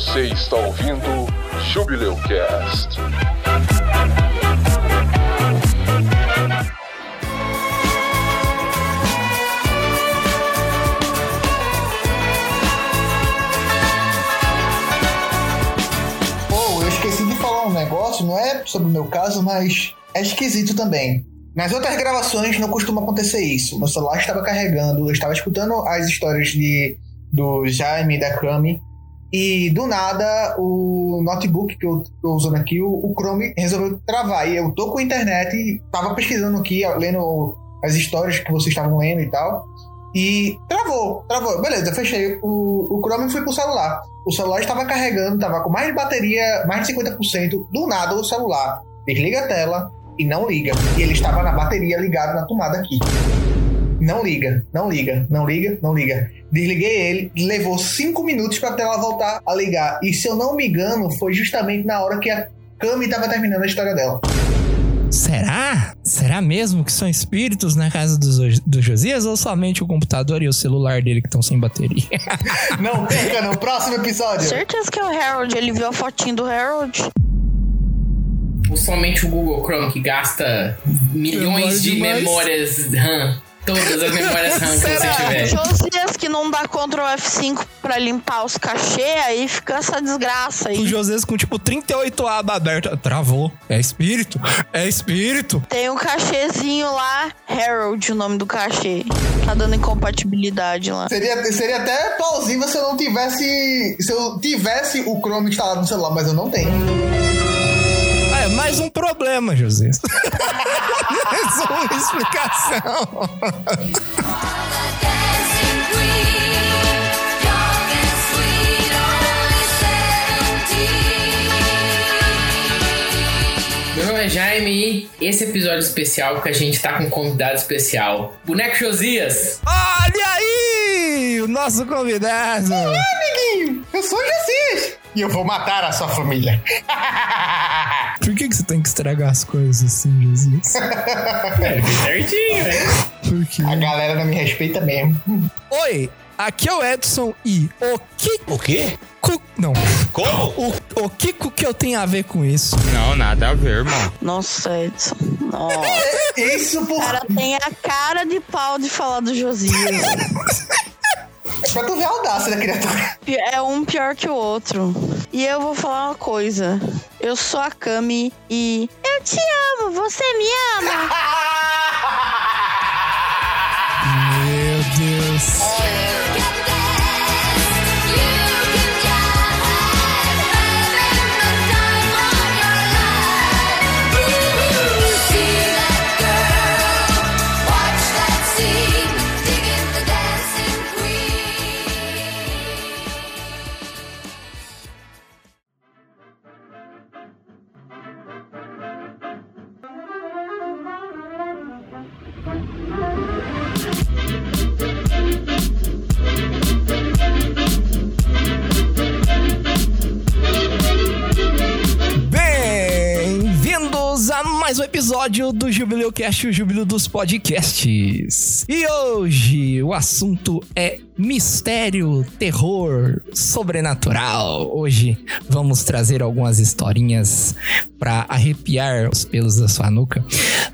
Você está ouvindo Jubileu Cast. Pô, eu esqueci de falar um negócio, não é sobre o meu caso, mas é esquisito também. Nas outras gravações não costuma acontecer isso. Meu celular estava carregando, eu estava escutando as histórias de, do Jaime e da Cami, e do nada o notebook que eu tô usando aqui, o, Chrome resolveu travar. E eu tô com a internet tava pesquisando aqui, lendo as histórias que vocês estavam lendo e tal. E travou, travou. Beleza, fechei o, o Chrome e fui pro celular. O celular estava carregando, estava com mais de bateria, mais de 50%. Do nada o celular desliga a tela e não liga. E ele estava na bateria ligado na tomada aqui. Não liga, não liga, não liga, não liga. Desliguei ele, levou cinco minutos para a tela voltar a ligar. E se eu não me engano, foi justamente na hora que a Cami estava terminando a história dela. Será? Será mesmo que são espíritos na casa do, do Josias ou somente o computador e o celular dele que estão sem bateria? Não perca no próximo episódio. Certeza que é o Harold, ele viu a fotinho do Harold. Ou somente o Google Chrome que gasta milhões de memórias RAM. Todas as memórias RAM que você tiver. Josias que não dá Ctrl F5 pra limpar os cachê, aí fica essa desgraça o aí. Josias com tipo 38 abas abertas. Travou. É espírito? É espírito? Tem um cachezinho lá, Harold, o nome do cachê. Tá dando incompatibilidade lá. Seria, seria até plausível se eu não tivesse. Se eu tivesse o Chrome instalado no celular, mas eu não tenho. Mais um problema, Josias. mais uma explicação. Meu nome é Jaime e esse episódio especial que a gente tá com um convidado especial. Boneco Josias. Olha aí! O nosso convidado. Amiguinho, eu sou o Josias. E eu vou matar a sua família. Por que, que você tem que estragar as coisas assim, Josias? É, certinho, né? Por quê? A galera não me respeita mesmo. Oi, aqui é o Edson e o que... O quê? cu- Não. Como? O, o que que eu tenho a ver com isso? Não, nada a ver, irmão. Nossa, Edson. Nossa. Isso por. O cara tem a cara de pau de falar do Josias. Pra tu ver a audácia da criatura. É um pior que o outro. E eu vou falar uma coisa. Eu sou a Cami e. Eu te amo, você me ama. Meu Deus. Mais um episódio do Jubileu Cast, o Júbilo dos Podcasts. E hoje o assunto é mistério, terror, sobrenatural. Hoje vamos trazer algumas historinhas para arrepiar os pelos da sua nuca.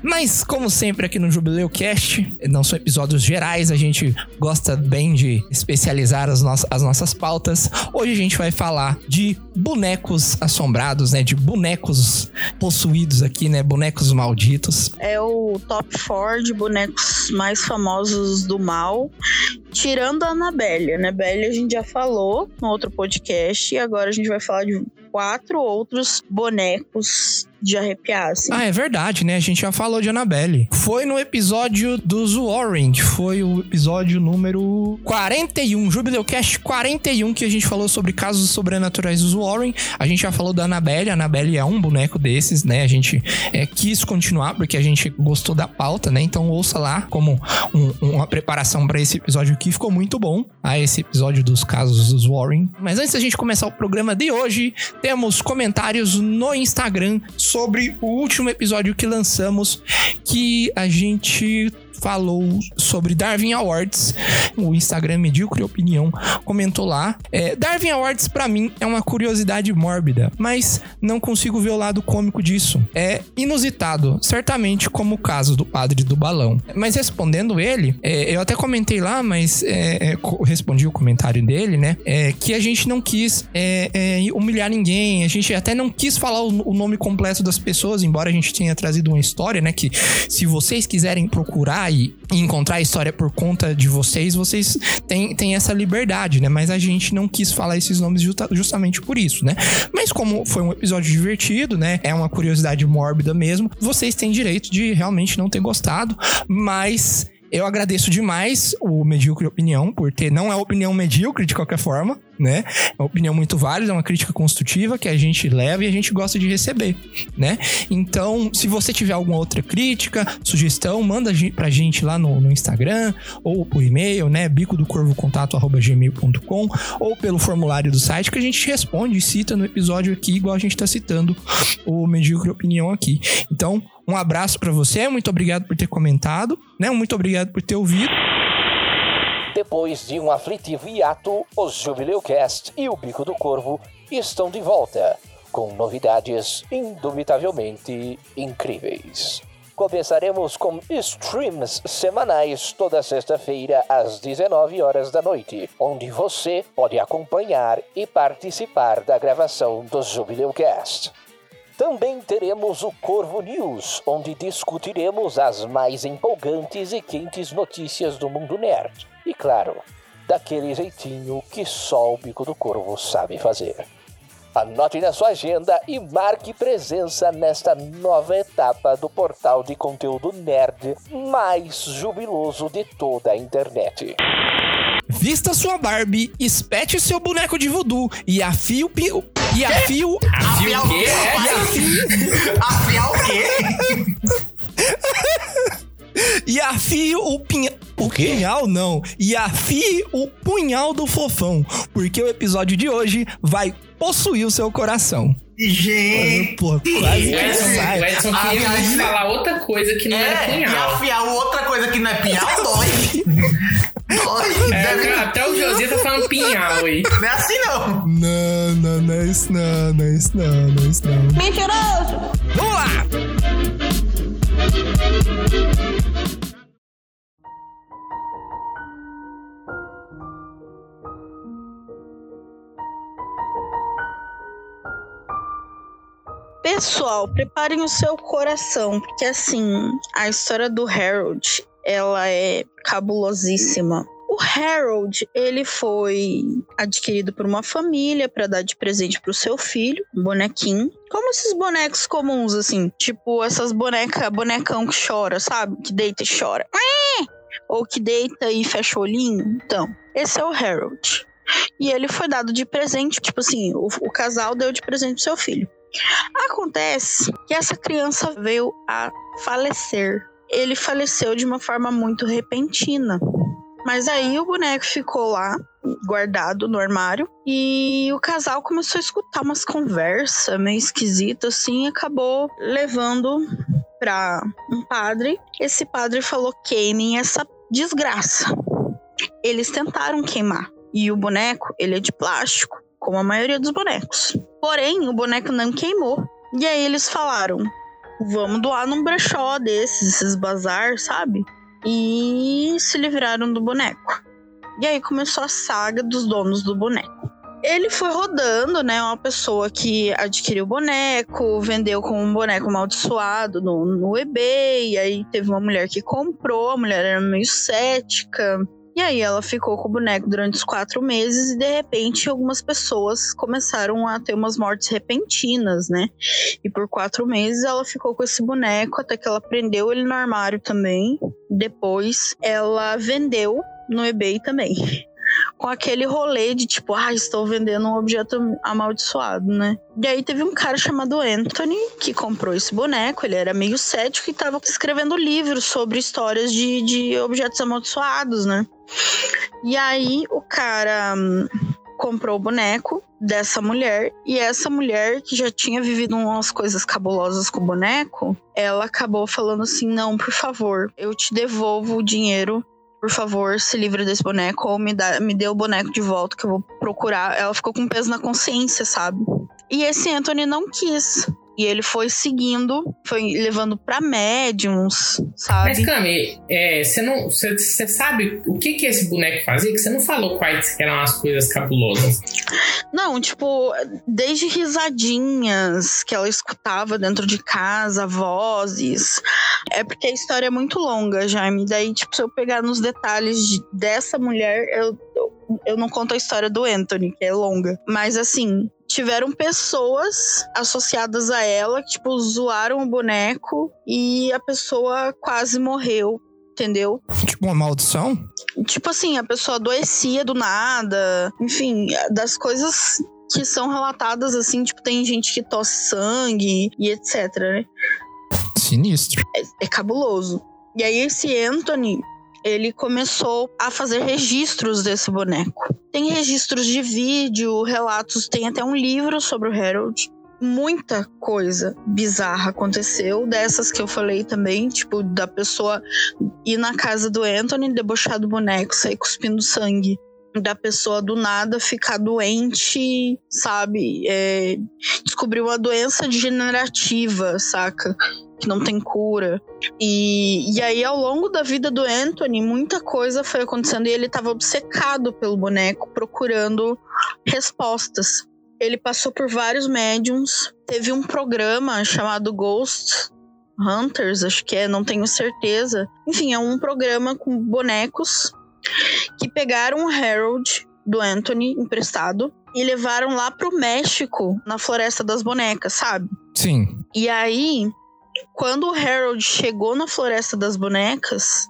Mas como sempre aqui no Jubileu Cast, não são episódios gerais, a gente gosta bem de especializar as, nossas as nossas pautas. Hoje a gente vai falar de bonecos assombrados, né? De bonecos possuídos aqui, né? Bonecos malditos. É o top 4 de bonecos mais famosos do mal. Tirando a Annabelle. Annabelle a gente já falou no outro podcast. E agora a gente vai falar de quatro outros bonecos de arrepiar, assim. Ah, é verdade, né? A gente já falou de Annabelle. Foi no episódio dos Warren, que foi o episódio número 41, Jubileucast 41, que a gente falou sobre casos sobrenaturais dos Warren. A gente já falou da Annabelle, a Annabelle é um boneco desses, né? A gente é, quis continuar porque a gente gostou da pauta, né? Então ouça lá como um- uma preparação para esse episódio aqui. Ficou muito bom, ah, esse episódio dos casos dos Warren. Mas antes da gente começar o programa de hoje, temos comentários no Instagram sobre o último episódio que lançamos, que a gente falou sobre Darwin Awards. O Instagram Medíocre Opinião comentou lá. É, Darwin Awards, pra mim, é uma curiosidade mórbida, mas não consigo ver o lado cômico disso. É inusitado, certamente como o caso do padre do balão. Mas respondendo ele, é, eu até comentei lá, mas é, é, respondi o comentário dele, né? É, que a gente não quis é, humilhar ninguém, a gente até não quis falar o, o nome completo das pessoas, embora a gente tenha trazido uma história, né? Que se vocês quiserem procurar e, encontrar a história por conta de vocês, vocês têm, têm essa liberdade, né? Mas a gente não quis falar esses nomes justa- justamente por isso, né? Mas como foi um episódio divertido, né? É uma curiosidade mórbida mesmo, vocês têm direito de realmente não ter gostado, mas. Eu agradeço demais o Medíocre Opinião, por ter. Não é opinião medíocre de qualquer forma, né? É uma opinião muito válida, é uma crítica construtiva que a gente leva e a gente gosta de receber, né? Então, se você tiver alguma outra crítica, sugestão, manda pra gente lá no, no Instagram ou por e-mail, né? bico do corvo gmail.com ou pelo formulário do site que a gente responde e cita no episódio aqui, igual a gente tá citando o Medíocre Opinião aqui. Então, um abraço pra você, muito obrigado por ter comentado, né? Muito obrigado por ter ouvido. Depois de um aflitivo hiato, os Jubileucast e o Bico do Corvo estão de volta, com novidades indubitavelmente incríveis. Começaremos com streams semanais toda sexta-feira às 19 horas da noite, onde você pode acompanhar e participar da gravação do Jubileucast. Também teremos o Corvo News, onde discutiremos as mais empolgantes e quentes notícias do mundo nerd. E claro, daquele jeitinho que só o Bico do Corvo sabe fazer. Anote na sua agenda e marque presença nesta nova etapa do portal de conteúdo nerd mais jubiloso de toda a internet. Vista sua Barbie, espete seu boneco de voodoo e afie o pi... E afie o... Afia o quê? E afie... Afiar o quê? E afie o pinhal... O punhal, não. E afie o punhal do fofão. Porque o episódio de hoje vai possuir o seu coração. Gente. Pô, quase O que Edson, sai. o Edson queria muito falar outra coisa que não era É, e punhal. afiar outra coisa que não é pinhal, dói. dói. É, Deve- até o José tá falando pinhal aí. Não é assim, não. Não, não, não é isso não, não é isso não, não é isso não. Mentiroso! Vamos lá! Pessoal, preparem o seu coração, porque assim, a história do Harold, ela é cabulosíssima. O Harold, ele foi adquirido por uma família para dar de presente pro seu filho, um bonequinho. Como esses bonecos comuns, assim, tipo essas bonecas, bonecão que chora, sabe? Que deita e chora. Ou que deita e fecha o olhinho. Então, esse é o Harold. E ele foi dado de presente, tipo assim, o, o casal deu de presente pro seu filho. Acontece que essa criança veio a falecer. Ele faleceu de uma forma muito repentina. Mas aí o boneco ficou lá, guardado no armário, e o casal começou a escutar umas conversas meio esquisitas, assim, e acabou levando pra um padre. Esse padre falou: queimem essa desgraça. Eles tentaram queimar. E o boneco, ele é de plástico, como a maioria dos bonecos. Porém, o boneco não queimou. E aí eles falaram: vamos doar num brechó desses, esses bazar, sabe? E se livraram do boneco. E aí começou a saga dos donos do boneco. Ele foi rodando, né? Uma pessoa que adquiriu o boneco, vendeu como um boneco amaldiçoado no, no eBay. E aí teve uma mulher que comprou, a mulher era meio cética. E aí ela ficou com o boneco durante os quatro meses e de repente algumas pessoas começaram a ter umas mortes repentinas, né? E por quatro meses ela ficou com esse boneco até que ela prendeu ele no armário também. Depois ela vendeu no eBay também. Com aquele rolê de tipo, ah, estou vendendo um objeto amaldiçoado, né? E aí teve um cara chamado Anthony que comprou esse boneco, ele era meio cético e tava escrevendo livros sobre histórias de, de objetos amaldiçoados, né? E aí o cara hum, comprou o boneco dessa mulher. E essa mulher, que já tinha vivido umas coisas cabulosas com o boneco, ela acabou falando assim: não, por favor, eu te devolvo o dinheiro. Por favor, se livre desse boneco ou me, dá, me dê o boneco de volta que eu vou procurar. Ela ficou com peso na consciência, sabe? E esse Anthony não quis. E ele foi seguindo, foi levando pra médiums, sabe? Mas, Cami, é, você não. Você você sabe o que, que esse boneco fazia? Que você não falou quais eram as coisas cabulosas. Não, tipo, desde risadinhas que ela escutava dentro de casa, vozes. É porque a história é muito longa, Jaime. Daí, tipo, se eu pegar nos detalhes de- dessa mulher, eu, eu, não conto a história do Anthony, que é longa. Mas assim. Tiveram pessoas associadas a ela que, tipo, zoaram o boneco e a pessoa quase morreu, entendeu? Tipo uma maldição? Tipo assim, a pessoa adoecia do nada. Enfim, das coisas que são relatadas assim, tipo, tem gente que tosse sangue e etc, né? Sinistro. É, é cabuloso. E aí esse Anthony, ele começou a fazer registros desse boneco. Tem registros de vídeo, relatos, tem até um livro sobre o Harold. Muita coisa bizarra aconteceu, dessas que eu falei também, tipo, da pessoa ir na casa do Anthony, debochar do boneco, sair cuspindo sangue. Da pessoa do nada ficar doente, sabe? É, descobrir uma doença degenerativa, saca? Que não tem cura. E, e aí, ao longo da vida do Anthony, muita coisa foi acontecendo e ele estava obcecado pelo boneco, procurando respostas. Ele passou por vários médiums. Teve um programa chamado Ghost Hunters, acho que é, não tenho certeza. Enfim, é um programa com bonecos que pegaram o Harold do Anthony emprestado e levaram lá pro México, na Floresta das Bonecas, sabe? Sim. E aí, quando o Harold chegou na Floresta das Bonecas,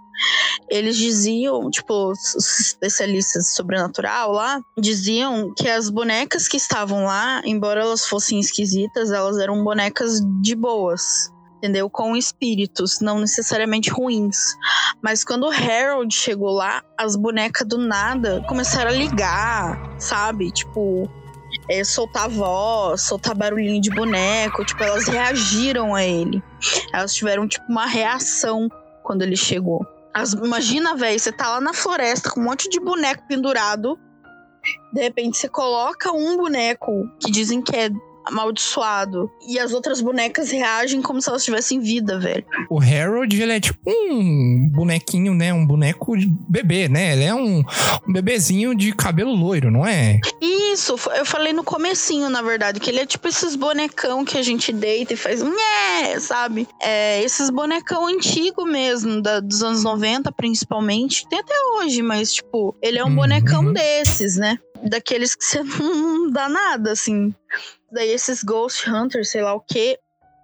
eles diziam, tipo, os especialistas de sobrenatural lá, diziam que as bonecas que estavam lá, embora elas fossem esquisitas, elas eram bonecas de boas. Entendeu? Com espíritos, não necessariamente ruins. Mas quando o Harold chegou lá, as bonecas do nada começaram a ligar, sabe? Tipo, é, soltar voz, soltar barulhinho de boneco. Tipo, elas reagiram a ele. Elas tiveram, tipo, uma reação quando ele chegou. As- imagina, velho, você tá lá na floresta com um monte de boneco pendurado. De repente você coloca um boneco que dizem que é amaldiçoado. E as outras bonecas reagem como se elas tivessem vida, velho. O Harold, ele é tipo um bonequinho, né? Um boneco de bebê, né? Ele é um, um bebezinho de cabelo loiro, não é? Isso, eu falei no comecinho, na verdade, que ele é tipo esses bonecão que a gente deita e faz nhé, sabe? É, esses bonecão antigo mesmo, da- dos anos 90 principalmente. Tem até hoje, mas tipo, ele é um Uhum. bonecão desses, né? Daqueles que você não dá nada, assim. Daí esses Ghost Hunters, sei lá o que,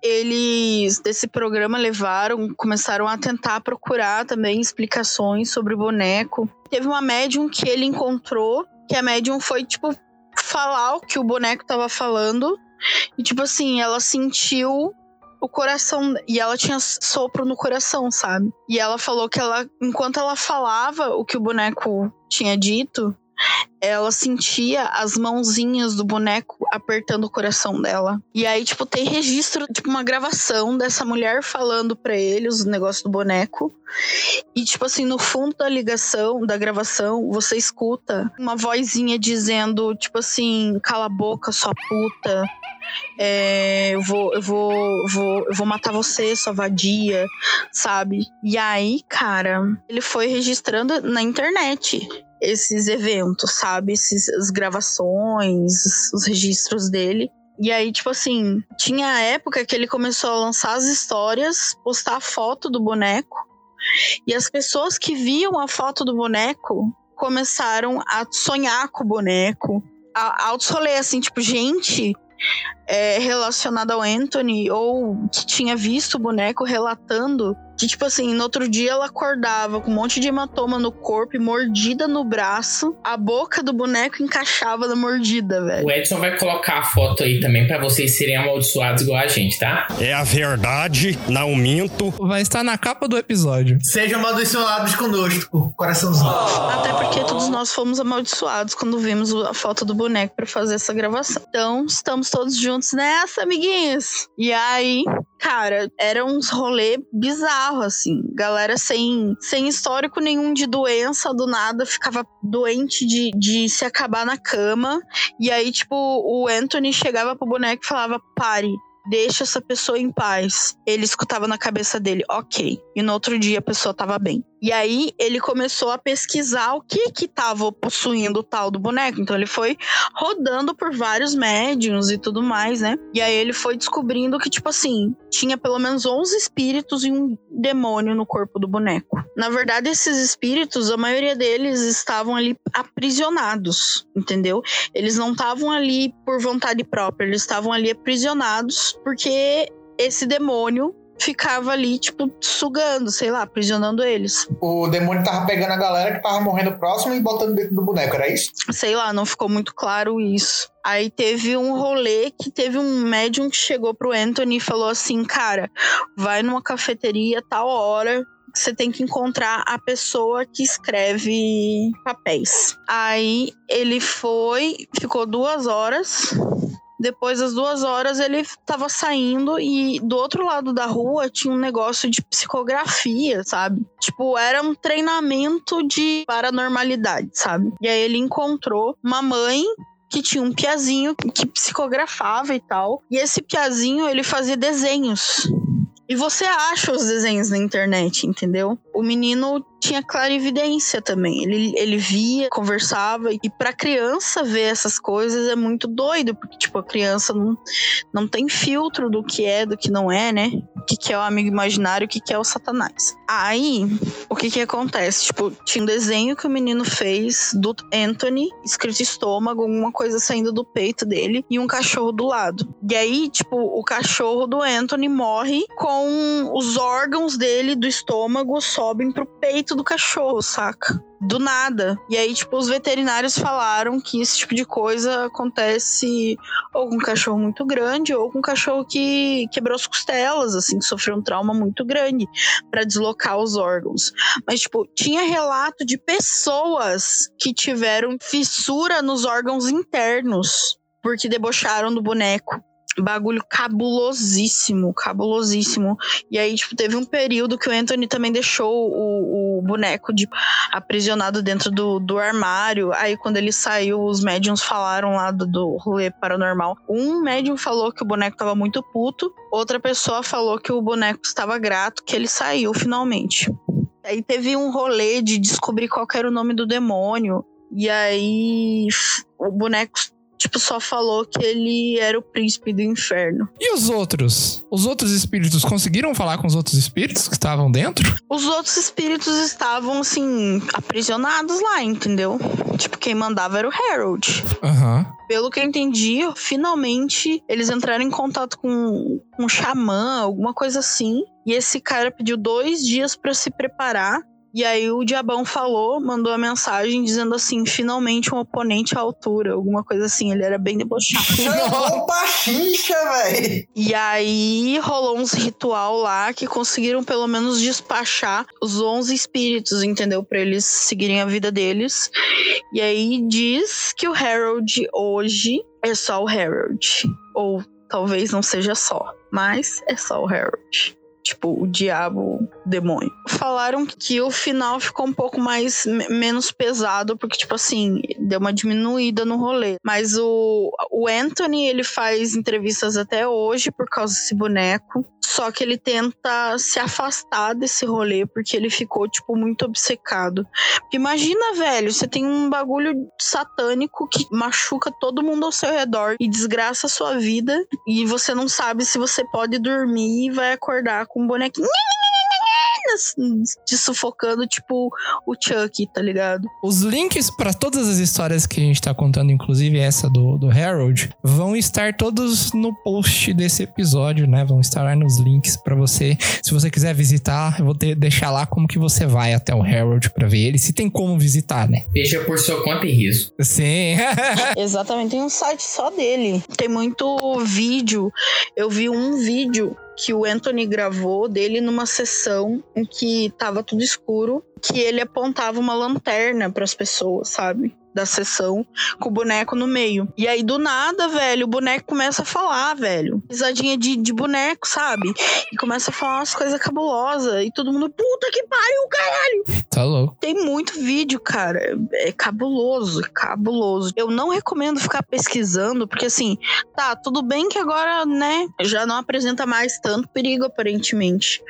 eles desse programa levaram, começaram a tentar procurar também explicações sobre o boneco. Teve uma médium que ele encontrou, que a médium foi, tipo, falar o que o boneco tava falando. E, tipo assim, ela sentiu o coração. E ela tinha sopro no coração, sabe? E ela falou que ela, enquanto ela falava o que o boneco tinha dito, ela sentia as mãozinhas do boneco apertando o coração dela. E aí, tipo, tem registro, tipo, uma gravação dessa mulher falando pra ele os negócios do boneco. E, tipo assim, no fundo da ligação, da gravação, você escuta uma vozinha dizendo, tipo assim, cala a boca, sua puta. É, eu vou, eu vou, vou, eu vou matar você, sua vadia, sabe? E aí, cara, ele foi registrando na internet esses eventos, sabe? Esses, as gravações, os registros dele. E aí, tipo assim, tinha a época que ele começou a lançar as histórias, postar a foto do boneco. E as pessoas que viam a foto do boneco começaram a sonhar com o boneco. A, altos assim, tipo, gente é, relacionada ao Anthony ou que tinha visto o boneco relatando Que, tipo assim, no outro dia ela acordava com um monte de hematoma no corpo e mordida no braço. A boca do boneco encaixava na mordida, velho. O Edson vai colocar a foto aí também pra vocês serem amaldiçoados igual a gente, tá? É a verdade, não minto. Vai estar na capa do episódio. Sejam amaldiçoados conosco, coraçãozinho. Até porque todos nós fomos amaldiçoados quando vimos a foto do boneco pra fazer essa gravação. Então, estamos todos juntos nessa, amiguinhos. E aí, cara, era uns rolê bizarro, assim. Galera sem, sem histórico nenhum de doença, do nada, ficava doente de, de se acabar na cama. E aí, tipo, o Anthony chegava pro boneco e falava: pare. Deixa essa pessoa em paz. Ele escutava na cabeça dele, ok. E no outro dia a pessoa tava bem. E aí ele começou a pesquisar o que que tava possuindo o tal do boneco. Então ele foi rodando por vários médiums e tudo mais, né? E aí ele foi descobrindo que, tipo assim, tinha pelo menos 11 espíritos e um demônio no corpo do boneco. Na verdade, esses espíritos, a maioria deles estavam ali aprisionados, entendeu? Eles não estavam ali por vontade própria, eles estavam ali aprisionados porque esse demônio ficava ali, tipo, sugando, sei lá, aprisionando eles. O demônio tava pegando a galera que tava morrendo próximo e botando dentro do boneco, era isso? Sei lá, não ficou muito claro isso. Aí teve um rolê que teve um médium que chegou pro Anthony e falou assim: cara, vai numa cafeteria tal hora. Você tem que encontrar a pessoa que escreve papéis. Aí ele foi, ficou duas horas. Depois das duas horas ele tava saindo e do outro lado da rua tinha um negócio de psicografia, sabe? Tipo, era um treinamento de paranormalidade, sabe? E aí ele encontrou uma mãe que tinha um piazinho que psicografava e tal. E esse piazinho, ele fazia desenhos. E você acha os desenhos na internet, entendeu? O menino tinha clarividência também. Ele, ele via, conversava. E pra criança ver essas coisas é muito doido, porque, tipo, a criança não, não tem filtro do que é, do que não é, né? O que, que é o amigo imaginário, o que, que é o satanás. Aí, o que que acontece? Tipo, tinha um desenho que o menino fez do Anthony, escrito estômago, alguma coisa saindo do peito dele, e um cachorro do lado. E aí, tipo, o cachorro do Anthony morre com os órgãos dele do estômago sobem pro peito do cachorro, saca? Do nada. E aí, tipo, os veterinários falaram que esse tipo de coisa acontece ou com um cachorro muito grande ou com um cachorro que quebrou as costelas, assim, que sofreu um trauma muito grande para deslocar os órgãos. Mas, tipo, tinha relato de pessoas que tiveram fissura nos órgãos internos porque debocharam do boneco. Bagulho cabulosíssimo, cabulosíssimo. E aí, tipo, teve um período que o Anthony também deixou o, o boneco de, aprisionado dentro do, do armário. Aí, quando ele saiu, os médiums falaram lá do, do rolê paranormal. Um médium falou que o boneco tava muito puto, outra pessoa falou que o boneco estava grato, que ele saiu finalmente. Aí teve um rolê de descobrir qual era o nome do demônio. E aí o boneco, tipo, só falou que ele era o príncipe do inferno. E os outros? Os outros espíritos conseguiram falar com os outros espíritos que estavam dentro? Os outros espíritos estavam, assim, aprisionados lá, entendeu? Tipo, quem mandava era o Harold. Aham. Pelo que eu entendi, finalmente eles entraram em contato com um xamã, alguma coisa assim. E esse cara pediu dois dias pra se preparar. E aí o diabão falou, mandou a mensagem dizendo assim: finalmente um oponente à altura, alguma coisa assim. Ele era bem debochado. Opa, xixa, velho! E aí rolou uns ritual lá que conseguiram pelo menos despachar os 11 espíritos, entendeu? Pra eles seguirem a vida deles. E aí diz que o Harold hoje é só o Harold. Ou talvez não seja só, mas é só o Harold. Tipo, o diabo, demônio. Falaram que o final ficou um pouco mais me- menos pesado, porque, tipo assim, deu uma diminuída no rolê. Mas o, o Anthony, ele faz entrevistas até hoje por causa desse boneco. Só que ele tenta se afastar desse rolê, porque ele ficou, tipo, muito obcecado. Imagina, velho, você tem um bagulho satânico que machuca todo mundo ao seu redor e desgraça a sua vida. E você não sabe se você pode dormir e vai acordar com um bonequinho te sufocando, tipo o Chuck, tá ligado? Os links para todas as histórias que a gente tá contando, inclusive essa do, do Harold, vão estar todos no post desse episódio, né? Vão estar lá nos links para você. Se você quiser visitar, eu vou ter- deixar lá como que você vai até o Harold para ver ele, se tem como visitar, né? Veja por sua conta e risco. Sim. Exatamente, tem um site só dele. Tem muito vídeo. Eu vi um vídeo que o Anthony gravou dele numa sessão em que tava tudo escuro, que ele apontava uma lanterna pras pessoas, sabe? Da sessão, com o boneco no meio. E aí, do nada, velho, o boneco começa a falar, velho. Risadinha de, de boneco, sabe? E começa a falar umas coisas cabulosas. E todo mundo, puta que pariu, caralho! tá louco. Tem muito vídeo, cara. É cabuloso, é cabuloso. Eu não recomendo ficar pesquisando, porque assim, tá, tudo bem que agora, né, já não apresenta mais tanto perigo, aparentemente.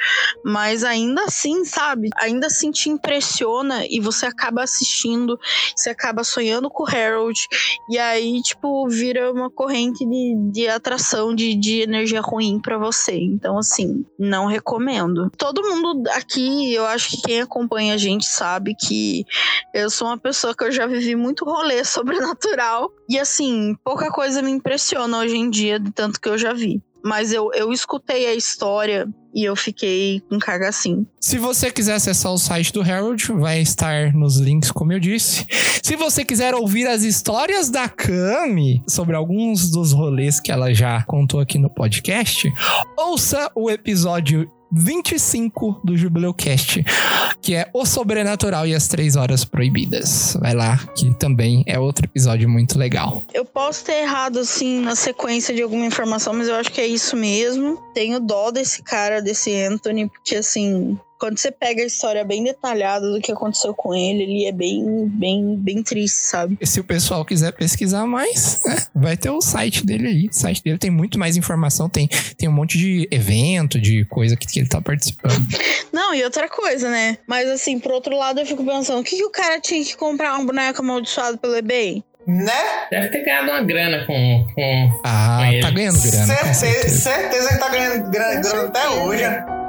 Mas ainda assim, sabe? Ainda assim te impressiona e você acaba assistindo, você acaba sonhando com o Harold. E aí, tipo, vira uma corrente de, de atração de, de energia ruim pra você. Então, assim, não recomendo. Todo mundo aqui, eu acho que quem acompanha a gente sabe que eu sou uma pessoa que eu já vivi muito rolê sobrenatural. E assim, pouca coisa me impressiona hoje em dia, de tanto que eu já vi. Mas eu, eu escutei a história e eu fiquei com cagacim. Se você quiser acessar o site do Harold, vai estar nos links, como eu disse. Se você quiser ouvir as histórias da Cami sobre alguns dos rolês que ela já contou aqui no podcast, ouça o episódio 25 do Jubileu Cast, que é O Sobrenatural e as Três Horas Proibidas. Vai lá, que também é outro episódio muito legal. Eu posso ter errado, assim, na sequência de alguma informação, mas eu acho que é isso mesmo. Tenho dó desse cara, desse Anthony, porque, assim, quando você pega a história bem detalhada do que aconteceu com ele, ele é bem, bem, bem triste, sabe? E se o pessoal quiser pesquisar mais, né, vai ter o site dele aí. O site dele tem muito mais informação, tem, tem um monte de evento, de coisa que, que ele tá participando. Não, e outra coisa, né? Mas, assim, por outro lado, eu fico pensando, o que, que o cara tinha que comprar um boneco amaldiçoado pelo eBay? Né? Deve ter ganhado uma grana com. com... Ah, Com ele. tá ganhando grana, certeza, certeza. certeza que tá ganhando grana, grana até hoje. Então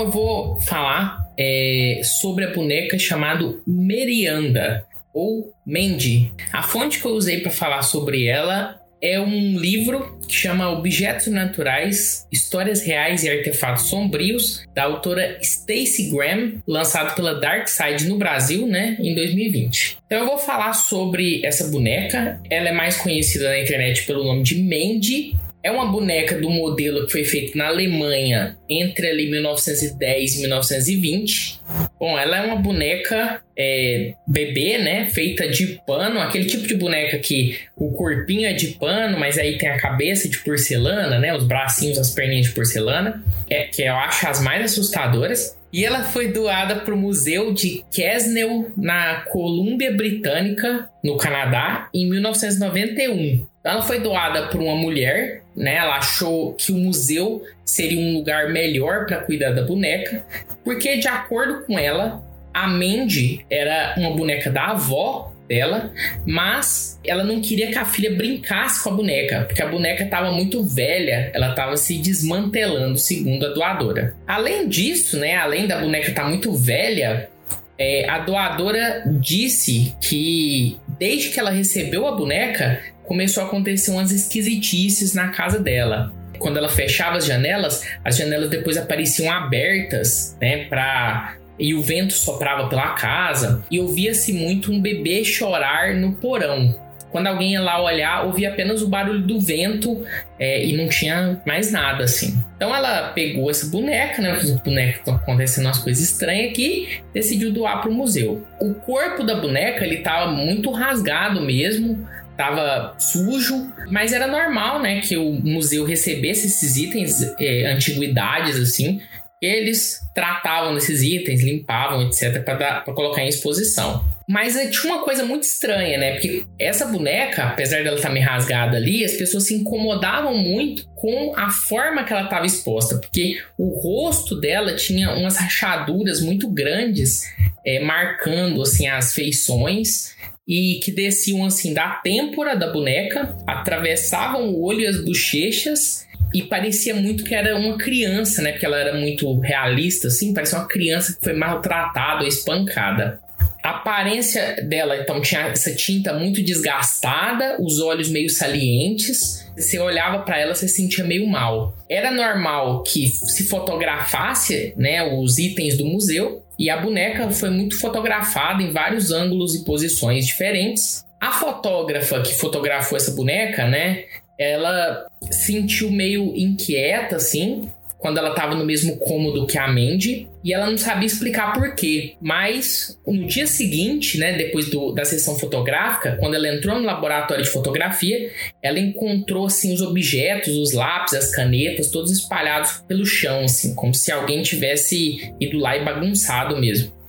eu vou falar é, sobre a boneca chamada Merianda ou Mandy. A fonte que eu usei para falar sobre ela é um livro que chama Objetos Naturais, Histórias Reais e Artefatos Sombrios, da autora Stacey Graham, lançado pela Dark Side no Brasil, né, em 2020. Então eu vou falar sobre essa boneca. Ela é mais conhecida na internet pelo nome de Mandy. É uma boneca do modelo que foi feito na Alemanha entre ali 1910 e 1920. Bom, ela é uma boneca é, bebê, né? Feita de pano, aquele tipo de boneca que o corpinho é de pano, mas aí tem a cabeça de porcelana, né? Os bracinhos, as perninhas de porcelana, é, que eu acho as mais assustadoras. E ela foi doada para o Museu de Quesnel, na Colômbia Britânica, no Canadá, em 1991. Ela foi doada por uma mulher, né? Ela achou que o museu seria um lugar melhor para cuidar da boneca, porque de acordo com ela, a Mandy era uma boneca da avó dela, mas ela não queria que a filha brincasse com a boneca, porque a boneca estava muito velha, ela estava se desmantelando, segundo a doadora. Além disso, né, além da boneca estar muito velha, é, a doadora disse que desde que ela recebeu a boneca, começou a acontecer umas esquisitices na casa dela. Quando ela fechava as janelas, as janelas depois apareciam abertas, né, para e o vento soprava pela casa e ouvia-se muito um bebê chorar no porão. Quando alguém ia lá olhar, ouvia apenas o barulho do vento é, e não tinha mais nada assim. Então ela pegou essa boneca, né? Os bonecos estão acontecendo umas coisas estranhas aqui, decidiu doar para o museu. O corpo da boneca ele tava muito rasgado mesmo, tava sujo, mas era normal, né, que o museu recebesse esses itens, é, antiguidades assim, eles tratavam desses itens, limpavam, etc, para colocar em exposição. Mas é, tinha uma coisa muito estranha, né? Porque essa boneca, apesar dela estar meio rasgada ali, as pessoas se incomodavam muito com a forma que ela estava exposta, porque o rosto dela tinha umas rachaduras muito grandes, é, marcando assim as feições e que desciam assim da têmpora da boneca, atravessavam o olho e as bochechas e parecia muito que era uma criança, né? Porque ela era muito realista, assim, parecia uma criança que foi maltratada espancada. A aparência dela, então, tinha essa tinta muito desgastada, os olhos meio salientes. Você olhava para ela, você sentia meio mal. Era normal que se fotografasse, né, os itens do museu, e a boneca foi muito fotografada em vários ângulos e posições diferentes. A fotógrafa que fotografou essa boneca, né, ela sentiu meio inquieta, assim, quando ela estava no mesmo cômodo que a Mandy e ela não sabia explicar por quê. Mas no dia seguinte, né, depois do, da sessão fotográfica, quando ela entrou no laboratório de fotografia, ela encontrou assim os objetos, os lápis, as canetas, todos espalhados pelo chão, assim, como se alguém tivesse ido lá e bagunçado mesmo.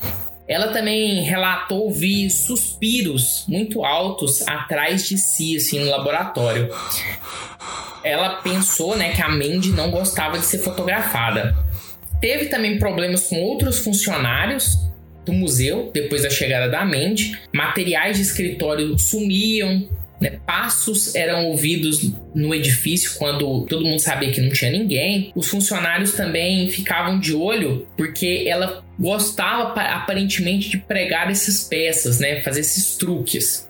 Ela também relatou ouvir suspiros muito altos atrás de si, assim, no laboratório. Ela pensou, né, que a Mandy não gostava de ser fotografada. Teve também problemas com outros funcionários do museu depois da chegada da Mandy. Materiais de escritório sumiam, né? passos eram ouvidos no edifício quando todo mundo sabia que não tinha ninguém. Os funcionários também ficavam de olho porque ela gostava aparentemente de pregar essas peças, né? Fazer esses truques.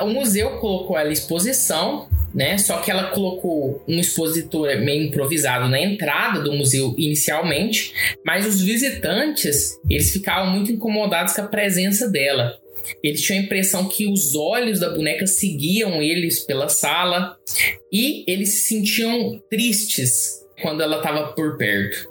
O museu colocou ela em exposição, né? Só que ela colocou um expositor meio improvisado na entrada do museu inicialmente, mas os visitantes eles ficavam muito incomodados com a presença dela. Eles tinham a impressão que os olhos da boneca seguiam eles pela sala e eles se sentiam tristes quando ela estava por perto.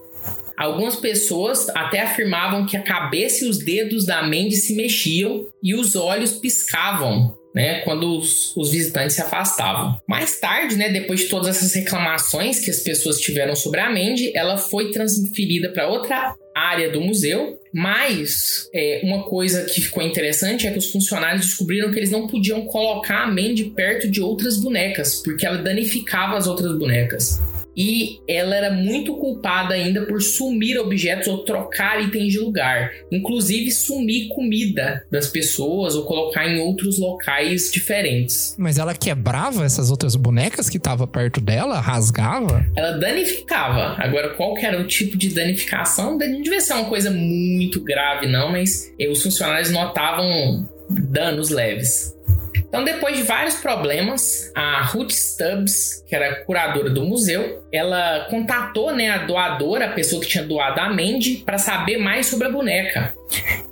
Algumas pessoas até afirmavam que a cabeça e os dedos da Mandy se mexiam e os olhos piscavam né, quando os, os, visitantes se afastavam. Mais tarde, né, depois de todas essas reclamações que as pessoas tiveram sobre a Mandy, ela foi transferida para outra área do museu. Mas é, uma coisa que ficou interessante é que os funcionários descobriram que eles não podiam colocar a Mandy perto de outras bonecas, porque ela danificava as outras bonecas e ela era muito culpada ainda por sumir objetos ou trocar itens de lugar, inclusive sumir comida das pessoas ou colocar em outros locais diferentes. Mas ela quebrava essas outras bonecas que estavam perto dela? Rasgava? Ela danificava. Agora, qual que era o tipo de danificação? Não devia ser uma coisa muito grave, não, mas os funcionários notavam danos leves. Então, depois de vários problemas, a Ruth Stubbs, que era curadora do museu, ela contatou né, a doadora, a pessoa que tinha doado a Mandy, para saber mais sobre a boneca.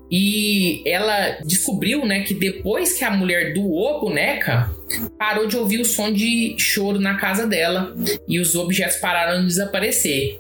E ela descobriu né, que depois que a mulher doou a boneca, parou de ouvir o som de choro na casa dela e os objetos pararam de desaparecer.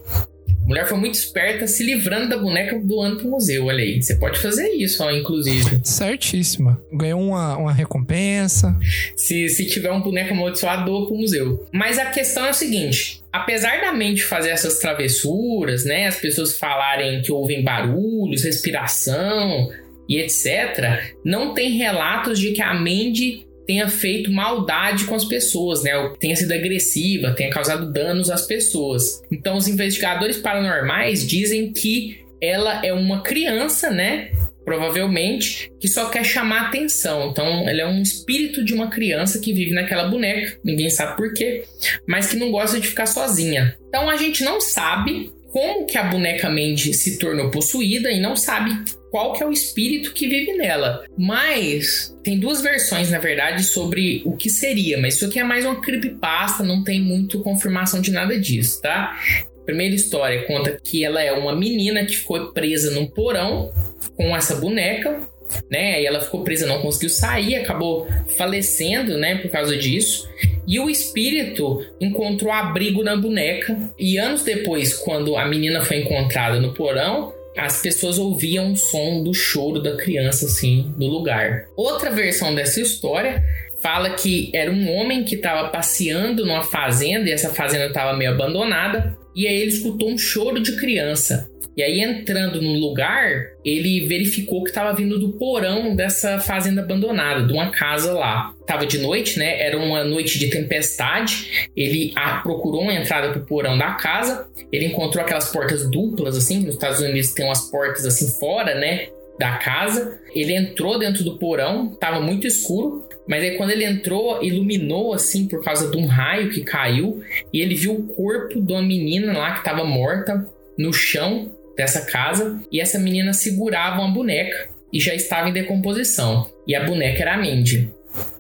A mulher foi muito esperta, se livrando da boneca doando pro museu. Olha aí, você pode fazer isso, ó, inclusive. Certíssima. Ganhou uma, uma recompensa. Se, se tiver um boneco amaldiçoado, doa pro museu. Mas a questão é o seguinte: apesar da mente fazer essas travessuras, né? As pessoas falarem que ouvem barulhos, respiração e etc., não tem relatos de que a Mandy tenha feito maldade com as pessoas, né? Ou tenha sido agressiva, tenha causado danos às pessoas. Então, os investigadores paranormais dizem que ela é uma criança, né? Provavelmente, que só quer chamar atenção. Então, ela é um espírito de uma criança que vive naquela boneca, ninguém sabe por quê, mas que não gosta de ficar sozinha. Então, a gente não sabe como que a boneca Mandy se tornou possuída e não sabe qual que é o espírito que vive nela. Mas tem duas versões, na verdade, sobre o que seria, mas isso aqui é mais uma creepypasta, não tem muito confirmação de nada disso, tá? Primeira história conta que ela é uma menina que ficou presa num porão com essa boneca, né? E ela ficou presa, não conseguiu sair, acabou falecendo, né, por causa disso. E o espírito encontrou abrigo na boneca. E anos depois, quando a menina foi encontrada no porão, as pessoas ouviam o som do choro da criança, assim, no lugar. Outra versão dessa história fala que era um homem que estava passeando numa fazenda e essa fazenda estava meio abandonada. E aí ele escutou um choro de criança. E aí, entrando no lugar, ele verificou que estava vindo do porão dessa fazenda abandonada, de uma casa lá. Tava de noite, né? Era uma noite de tempestade. Ele ah, procurou uma entrada pro porão da casa. Ele encontrou aquelas portas duplas, assim. Nos Estados Unidos tem umas portas assim fora, né? Da casa. Ele entrou dentro do porão, tava muito escuro. Mas aí quando ele entrou, iluminou assim por causa de um raio que caiu. E ele viu o corpo de uma menina lá que estava morta no chão dessa casa. E essa menina segurava uma boneca e já estava em decomposição. E a boneca era a Mandy.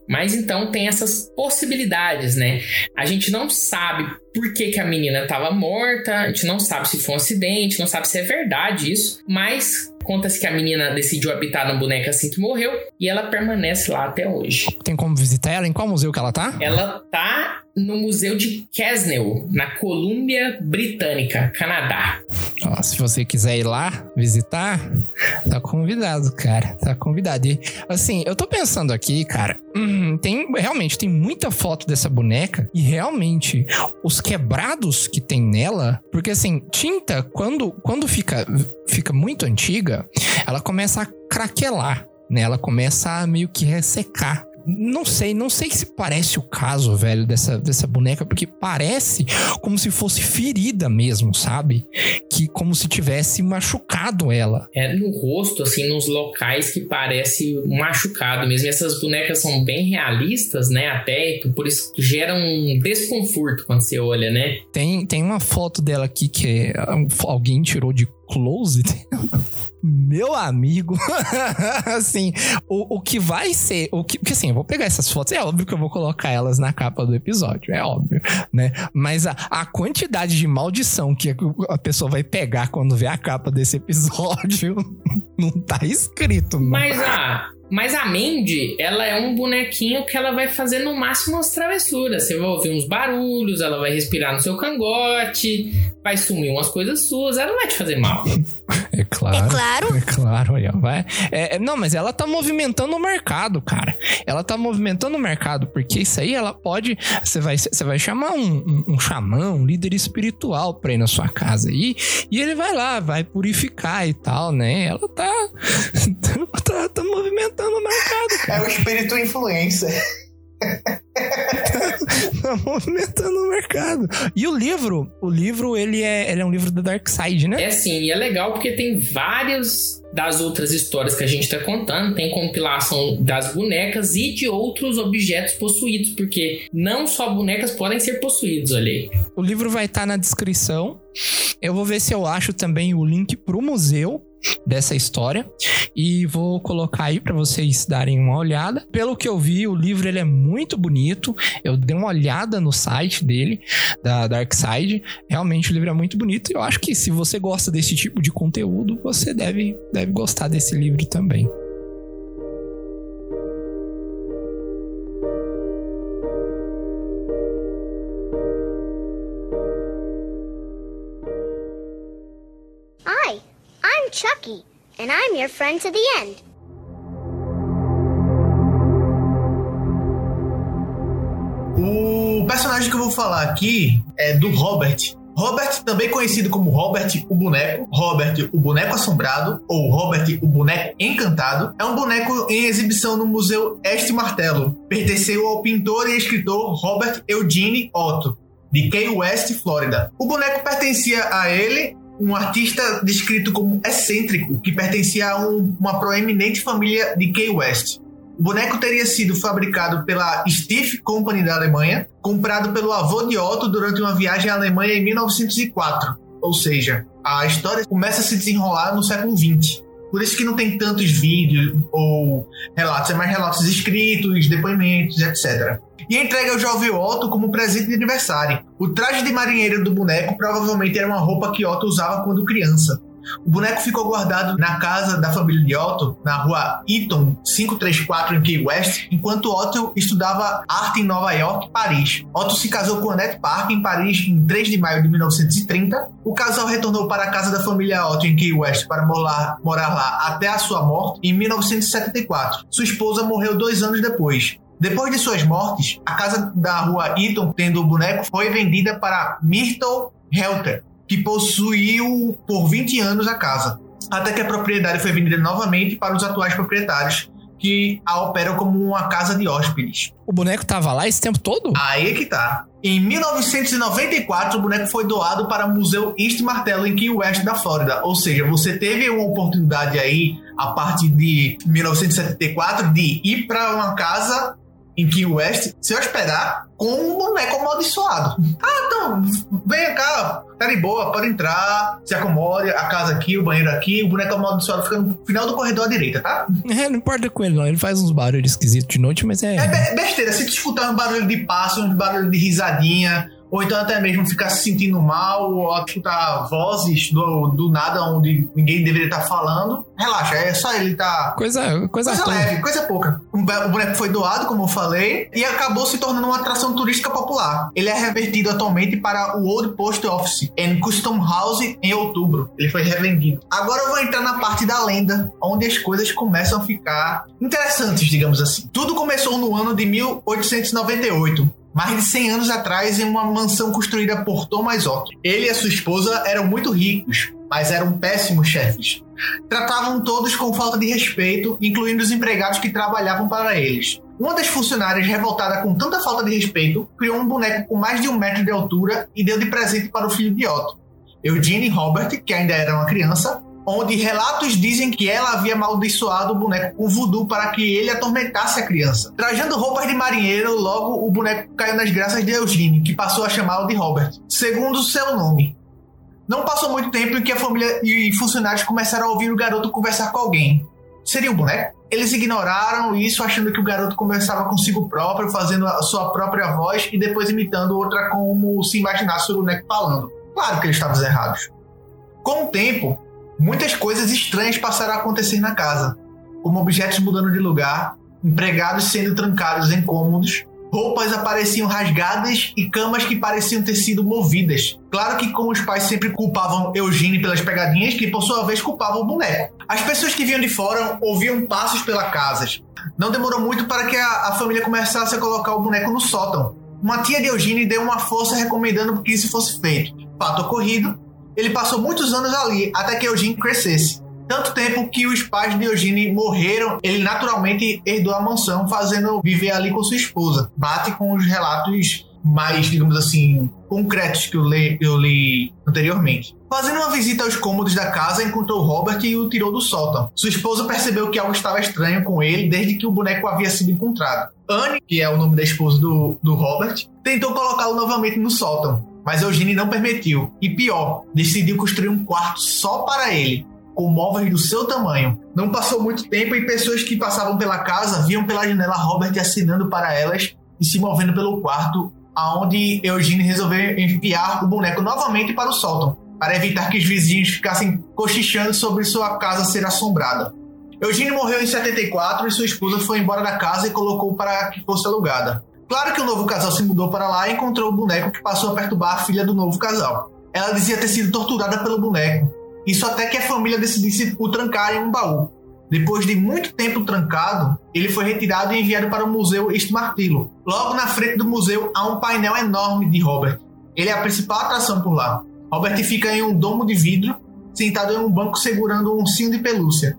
Mas então tem essas possibilidades, né? A gente não sabe por que, que a menina estava morta, a gente não sabe se foi um acidente, não sabe se é verdade isso, mas conta-se que a menina decidiu habitar na boneca assim que morreu e ela permanece lá até hoje. Tem como visitar ela? Em qual museu que ela tá? Ela tá no Museu de Kesnell, na Colômbia Britânica, Canadá. Ó, se você quiser ir lá visitar, tá convidado, cara. Tá convidado. E, assim, eu tô pensando aqui, cara. hum, tem realmente tem muita foto dessa boneca e realmente os quebrados que tem nela, porque assim, tinta quando quando fica fica muito antiga, ela começa a craquelar, né? Ela começa a meio que ressecar. Não sei, não sei se parece o caso, velho, dessa, dessa boneca, porque parece como se fosse ferida mesmo, sabe? Que como se tivesse machucado ela. É no rosto, assim, nos locais que parece machucado mesmo. E essas bonecas são bem realistas, né? Até, então por isso gera um desconforto quando você olha, né? Tem, tem uma foto dela aqui que é, alguém tirou de close. Meu amigo, assim, o, o que vai ser, o que, porque assim, eu vou pegar essas fotos, é óbvio que eu vou colocar elas na capa do episódio, é óbvio, né? Mas a, a quantidade de maldição que a pessoa vai pegar quando vê a capa desse episódio não tá escrito, mano. Mas a, mas a Mandy, ela é um bonequinho que ela vai fazer no máximo umas travessuras. Você vai ouvir uns barulhos, ela vai respirar no seu cangote, vai sumir umas coisas suas, ela não vai te fazer mal. É claro. É claro. É claro, aí, ó, vai. É, é, não, mas ela tá movimentando o mercado, cara. Ela tá movimentando o mercado, porque isso aí ela pode. Você vai, você vai chamar um, um, um xamã, um líder espiritual pra ir na sua casa aí, e ele vai lá, vai purificar e tal, né? Ela tá. tá, tá movimentando o mercado, cara. É o espírito influencer. tá movimentando o mercado. E o livro, o livro, ele é, ele é um livro da Dark Side, né? É assim, e é legal porque tem várias das outras histórias que a gente tá contando, tem compilação das bonecas e de outros objetos possuídos, porque não só bonecas podem ser possuídos, olha aí. O livro vai estar na descrição. Eu vou ver se eu acho também o link pro museu dessa história e vou colocar aí para vocês darem uma olhada. Pelo que eu vi, o livro ele é muito bonito. Eu dei uma olhada no site dele da Dark Side. Realmente o livro é muito bonito. Eu acho que se você gosta desse tipo de conteúdo, você deve deve gostar desse livro também. Chucky, and I'm your friend to the end. O personagem que eu vou falar aqui é do Robert. Robert, também conhecido como Robert o Boneco, Robert o Boneco Assombrado ou Robert o Boneco Encantado, é um boneco em exibição no Museu Este Martelo. Pertenceu ao pintor e escritor Robert Eugene Otto, de Key West, Flórida. O boneco pertencia a ele, um artista descrito como excêntrico, que pertencia a um- uma proeminente família de Key West. O boneco teria sido fabricado pela Stiff Company da Alemanha, comprado pelo avô de Otto durante uma viagem à Alemanha em 1904. Ou seja, a história começa a se desenrolar no século XX. Por isso que não tem tantos vídeos ou relatos, é mais relatos escritos, depoimentos, etc. E entrega ao jovem Otto como presente de aniversário. O traje de marinheiro do boneco provavelmente era uma roupa que Otto usava quando criança. O boneco ficou guardado na casa da família de Otto, na rua Eaton 534 em Key West, enquanto Otto estudava arte em Nova York e Paris. Otto se casou com Annette Park em Paris em 3 de maio de 1930. O casal retornou para a casa da família Otto em Key West para morar, morar lá até a sua morte em 1974. Sua esposa morreu dois anos depois. Depois de suas mortes, a casa da rua Eaton, tendo o boneco, foi vendida para Myrtle Helter, que possuiu por 20 anos a casa, até que a propriedade foi vendida novamente para os atuais proprietários, que a operam como uma casa de hóspedes. O boneco tava lá esse tempo todo? Aí é que tá. Em 1994, o boneco foi doado para o Museu East Martello em Key West da Flórida. Ou seja, você teve uma oportunidade aí, a partir de 1974, de ir para uma casa em Key West se hospedar com um boneco amaldiçoado. Ah, então, venha cá, tá de boa, pode entrar, se acomode, a casa aqui, o banheiro aqui, o boneco amaldiçoado fica no final do corredor à direita, tá? É, não importa com ele, não. Ele faz uns barulhos esquisitos de noite, mas é. É be- besteira, se tu escutar um barulho de passo, um barulho de risadinha, ou então até mesmo ficar se sentindo mal, ou escutar vozes do, do nada onde ninguém deveria estar falando, relaxa, é só ele tá. Coisa, coisa, Coisa leve, coisa pouca. O boneco foi doado, como eu falei, e acabou se tornando uma atração turística popular. Ele é revertido atualmente para o Old Post Office and Custom House em outubro. Ele foi revendido. Agora eu vou entrar na parte da lenda, onde as coisas começam a ficar interessantes, digamos assim. Tudo começou no ano de 1898. Mais de 100 anos atrás, em uma mansão construída por Thomas Otto. Ele e sua esposa eram muito ricos, mas eram péssimos chefes tratavam todos com falta de respeito, incluindo os empregados que trabalhavam para eles. Uma das funcionárias, revoltada com tanta falta de respeito, criou um boneco com mais de um metro de altura e deu de presente para o filho de Otto, Eugene Robert, que ainda era uma criança, onde relatos dizem que ela havia amaldiçoado o boneco com voodoo para que ele atormentasse a criança. Trajando roupas de marinheiro, logo o boneco caiu nas graças de Eugene, que passou a chamá-lo de Robert, segundo seu nome. Não passou muito tempo em que a família e funcionários começaram a ouvir o garoto conversar com alguém. Seria o boneco? Eles ignoraram isso, achando que o garoto conversava consigo próprio, fazendo a sua própria voz e depois imitando outra como se imaginasse o boneco falando. Claro que eles estavam errados. Com o tempo, muitas coisas estranhas passaram a acontecer na casa, como objetos mudando de lugar, empregados sendo trancados em cômodos, roupas apareciam rasgadas e camas que pareciam ter sido movidas. Claro que como os pais sempre culpavam Eugênio pelas pegadinhas, que por sua vez culpavam o boneco. As pessoas que vinham de fora ouviam passos pela casa. Não demorou muito para que a, a família começasse a colocar o boneco no sótão. Uma tia de Eugênio deu uma força recomendando que isso fosse feito. Fato ocorrido, ele passou muitos anos ali até que Eugênio crescesse. Tanto tempo que os pais de Eugênio morreram, ele naturalmente herdou a mansão, fazendo viver ali com sua esposa. Bate com os relatos mais, digamos assim, concretos que eu li, eu li anteriormente. Fazendo uma visita aos cômodos da casa, encontrou Robert e o tirou do sótão. Sua esposa percebeu que algo estava estranho com ele desde que o boneco havia sido encontrado. Anne, que é o nome da esposa do, do Robert, tentou colocá-lo novamente no sótão, mas Eugênio não permitiu. E pior, decidiu construir um quarto só para ele, com móveis do seu tamanho. Não passou muito tempo e pessoas que passavam pela casa viam pela janela Robert assinando para elas e se movendo pelo quarto, aonde Eugênio resolveu enviar o boneco novamente para o sótão, para evitar que os vizinhos ficassem cochichando sobre sua casa ser assombrada. Eugênio morreu em 74 e sua esposa foi embora da casa e colocou para que fosse alugada. Claro que o novo casal se mudou para lá e encontrou o boneco que passou a perturbar a filha do novo casal. Ela dizia ter sido torturada pelo boneco, isso até que a família decidisse o trancar em um baú. Depois de muito tempo trancado, ele foi retirado e enviado para o Museu East Martillo. Logo na frente do museu há um painel enorme de Robert. Ele é a principal atração por lá. Robert fica em um domo de vidro, sentado em um banco segurando um ursinho de pelúcia.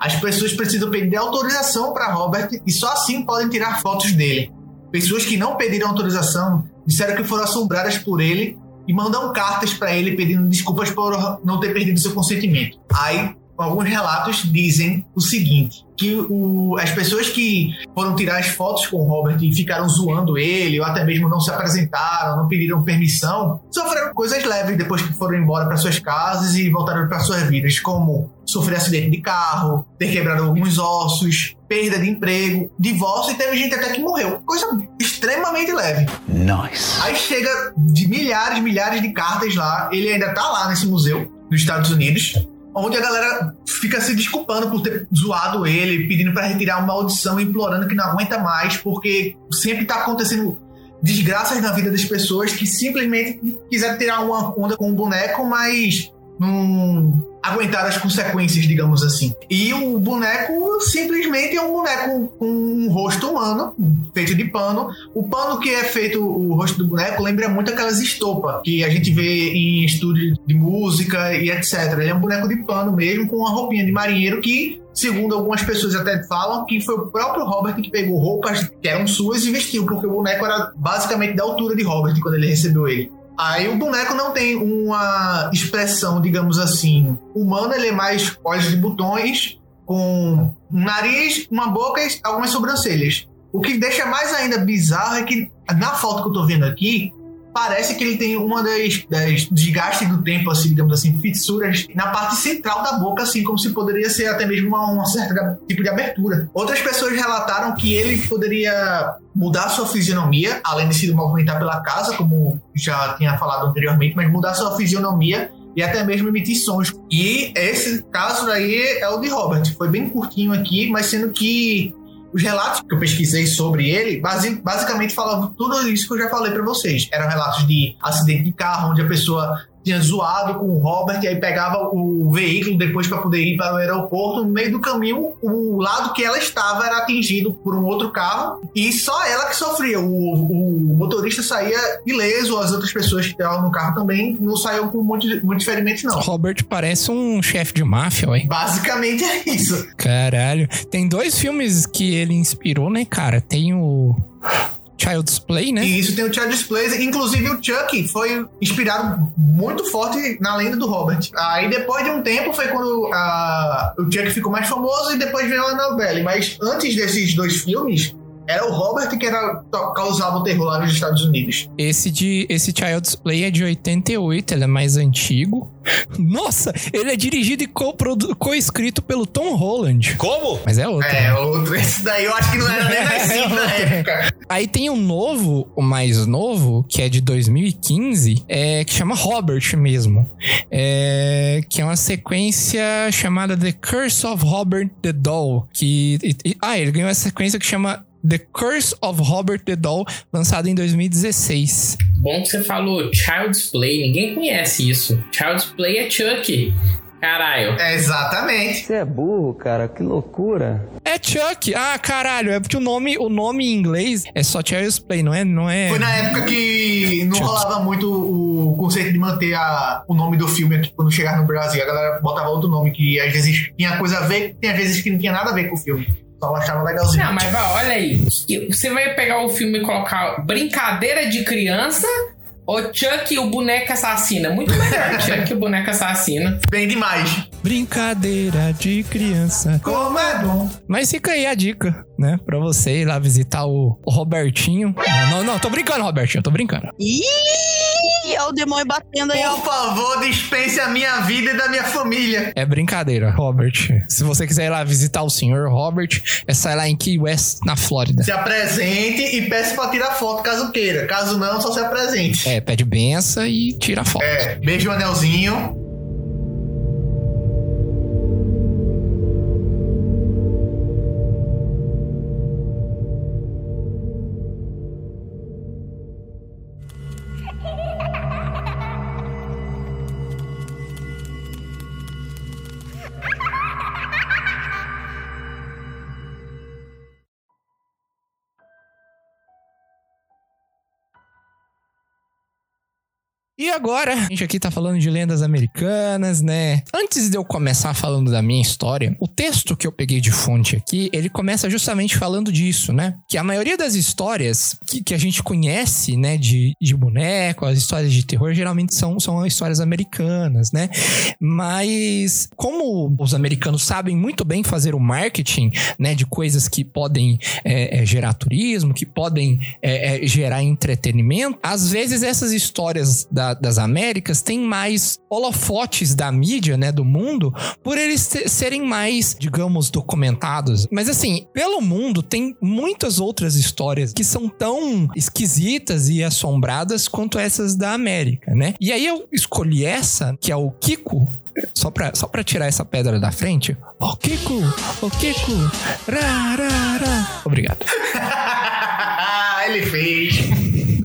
As pessoas precisam pedir autorização para Robert e só assim podem tirar fotos dele. Pessoas que não pediram autorização disseram que foram assombradas por ele e mandam cartas para ele pedindo desculpas por não ter perdido seu consentimento. Aí, alguns relatos dizem o seguinte: que o- as pessoas que foram tirar as fotos com o Robert e ficaram zoando ele, ou até mesmo não se apresentaram, não pediram permissão, sofreram coisas leves depois que foram embora para suas casas e voltaram para suas vidas, como sofrer acidente de carro, ter quebrado alguns ossos, perda de emprego, divórcio e teve gente até que morreu. Coisa extremamente leve. Nice. Aí chega de milhares, milhares de cartas lá. Ele ainda tá lá nesse museu, nos Estados Unidos. Onde a galera fica se desculpando por ter zoado ele, pedindo pra retirar uma audição, implorando que não aguenta mais, porque sempre tá acontecendo desgraças na vida das pessoas que simplesmente quiseram tirar uma onda com o boneco, mas não aguentaram as consequências, digamos assim. E o boneco simplesmente é um boneco com um rosto humano, feito de pano. O pano que é feito, o rosto do boneco, lembra muito aquelas estopas que a gente vê em estúdio de música e etc. Ele é um boneco de pano mesmo, com uma roupinha de marinheiro que Segundo algumas pessoas até falam que foi o próprio Robert que pegou roupas que eram suas e vestiu, porque o boneco era basicamente da altura de Robert quando ele recebeu ele. Aí o boneco não tem uma expressão, digamos assim, humana, ele é mais olhos de botões, com um nariz, uma boca e algumas sobrancelhas. O que deixa mais ainda bizarro é que na foto que eu tô vendo aqui, parece que ele tem uma das, das desgastes do tempo, assim, digamos assim, fissuras na parte central da boca, assim, como se poderia ser até mesmo uma, uma certa tipo de abertura. Outras pessoas relataram que ele poderia mudar sua fisionomia, além de se movimentar pela casa, como já tinha falado anteriormente, mas mudar sua fisionomia e até mesmo emitir sons. E esse caso aí é o de Robert. Foi bem curtinho aqui, mas sendo que os relatos que eu pesquisei sobre ele, basi basicamente falavam tudo isso que eu já falei para vocês. Eram relatos de acidente de carro, onde a pessoa tinha zoado com o Robert e aí pegava o veículo depois para poder ir para o aeroporto. No meio do caminho, o lado que ela estava era atingido por um outro carro e só ela que sofria. O, o motorista saía ileso, as outras pessoas que estavam no carro também não saíam com muitos muito ferimentos, não. Robert parece um chefe de máfia, ué. Basicamente é isso. Caralho. Tem dois filmes que ele inspirou, né, cara? Tem o Child's Play, né? E isso tem o Child's Play, inclusive o Chuck foi inspirado muito forte na lenda do Robert. Aí depois de um tempo foi quando ah, o Chuck ficou mais famoso e depois veio a Annabelle. Mas antes desses dois filmes, era o Robert que era, causava o terror lá nos Estados Unidos. Esse de esse Child's Play é de 88, ele é mais antigo. Nossa, ele é dirigido e co-escrito pelo Tom Holland. Como? Mas é outro. É, outro. Esse daí eu acho que não era nem nascido na época. Aí tem um novo, o mais novo, que é de 2015, é, que chama Robert mesmo. É, que é uma sequência chamada The Curse of Robert the Doll. Que, e- e- ah, ele ganhou essa sequência que chama The Curse of Robert the Doll, lançado em 2016. Bom que você falou Child's Play, ninguém conhece isso. Child's Play é Chuck. Caralho. É, exatamente. Você é burro, cara, que loucura. É Chuck. Ah, caralho, é porque o nome, o nome em inglês é só Child's Play, não é? Não é... Foi na época que não rolava muito o conceito de manter a- o nome do filme aqui quando chegar no Brasil. A galera botava outro nome que às vezes tinha coisa a ver, tem às vezes que não tinha nada a ver com o filme. Só achava legalzinho. Não, mas vai, olha aí. Você vai pegar o filme e colocar Brincadeira de Criança ou Chuck o Boneco Assassina? Muito melhor Chuck o Boneco Assassina. Bem demais. Brincadeira de criança. Como é bom. Mas fica aí a dica, né? Pra você ir lá visitar o, o Robertinho. Não, não, não, tô brincando, Robertinho, tô brincando. Ih, é o demônio batendo aí, ó. Por favor, dispense a minha vida e da minha família. É brincadeira, Robert. Se você quiser ir lá visitar o senhor Robert, é sair lá em Key West, na Flórida. Se apresente e peça pra tirar foto caso queira. Caso não, só se apresente. É, pede benção e tira foto. É, beijo o anelzinho. E agora, a gente aqui tá falando de lendas americanas, né? Antes de eu começar falando da minha história, o texto que eu peguei de fonte aqui, ele começa justamente falando disso, né? Que a maioria das histórias que, que a gente conhece, né, de, de boneco, as histórias de terror, geralmente são, são histórias americanas, né? Mas como os americanos sabem muito bem fazer o marketing, né, de coisas que podem é, é, gerar turismo, que podem é, é, gerar entretenimento, às vezes essas histórias da- da- das Américas têm mais holofotes da mídia, né, do mundo, por eles serem mais, digamos, documentados. Mas assim, pelo mundo tem muitas outras histórias que são tão esquisitas e assombradas quanto essas da América, né? E aí eu escolhi essa, que é o Kiko, só pra, só pra tirar essa pedra da frente. Ô Kiko, ô Kiko, ra, ra, ra. Obrigado. Ele fez.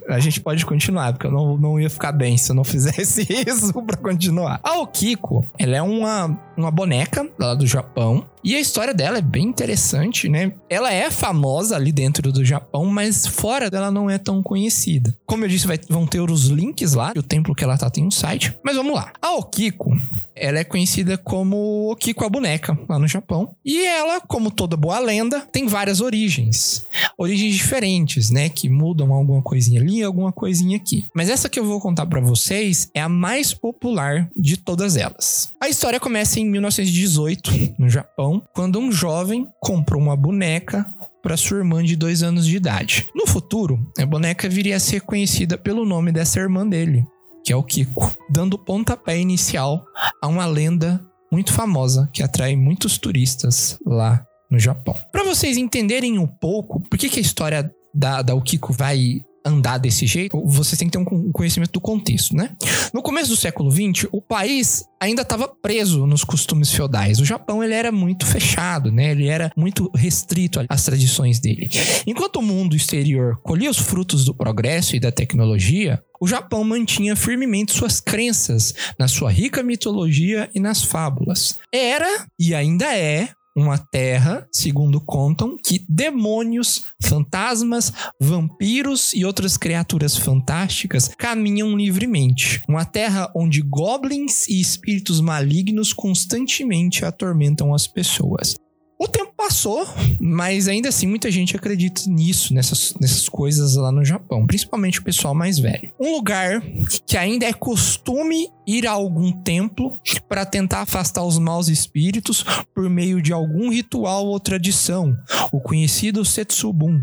A gente pode continuar, porque eu não, não ia ficar bem se eu não fizesse isso pra continuar. A Okiko, ela é uma, uma boneca lá do Japão. E a história dela é bem interessante, né? Ela é famosa ali dentro do Japão, mas fora dela não é tão conhecida. Como eu disse, vai- vão ter os links lá. O templo que ela tá tem um site. Mas vamos lá. A Okiko, ela é conhecida como Okiko a boneca lá no Japão. E ela, como toda boa lenda, tem várias origens. Origens diferentes, né? Que mudam alguma coisinha ali, alguma coisinha aqui. Mas essa que eu vou contar pra vocês é a mais popular de todas elas. A história começa em 1918, no Japão, quando um jovem comprou uma boneca para sua irmã de dois anos de idade. No futuro, a boneca viria a ser conhecida pelo nome dessa irmã dele, que é o Kiko, dando pontapé inicial a uma lenda muito famosa que atrai muitos turistas lá no Japão. Para vocês entenderem um pouco por que, que a história da, da Okiko vai andar desse jeito, vocês têm que ter um con- conhecimento do contexto, né? No começo do século XX, o país ainda estava preso nos costumes feudais. O Japão ele era muito fechado, né? Ele era muito restrito às tradições dele. Enquanto o mundo exterior colhia os frutos do progresso e da tecnologia, o Japão mantinha firmemente suas crenças na sua rica mitologia e nas fábulas. Era e ainda é uma terra, segundo contam, que demônios, fantasmas, vampiros e outras criaturas fantásticas caminham livremente. Uma terra onde goblins e espíritos malignos constantemente atormentam as pessoas. O tempo passou, mas ainda assim muita gente acredita nisso, nessas, nessas coisas lá no Japão, principalmente o pessoal mais velho. Um lugar que ainda é costume ir a algum templo para tentar afastar os maus espíritos por meio de algum ritual ou tradição, o conhecido Setsubun.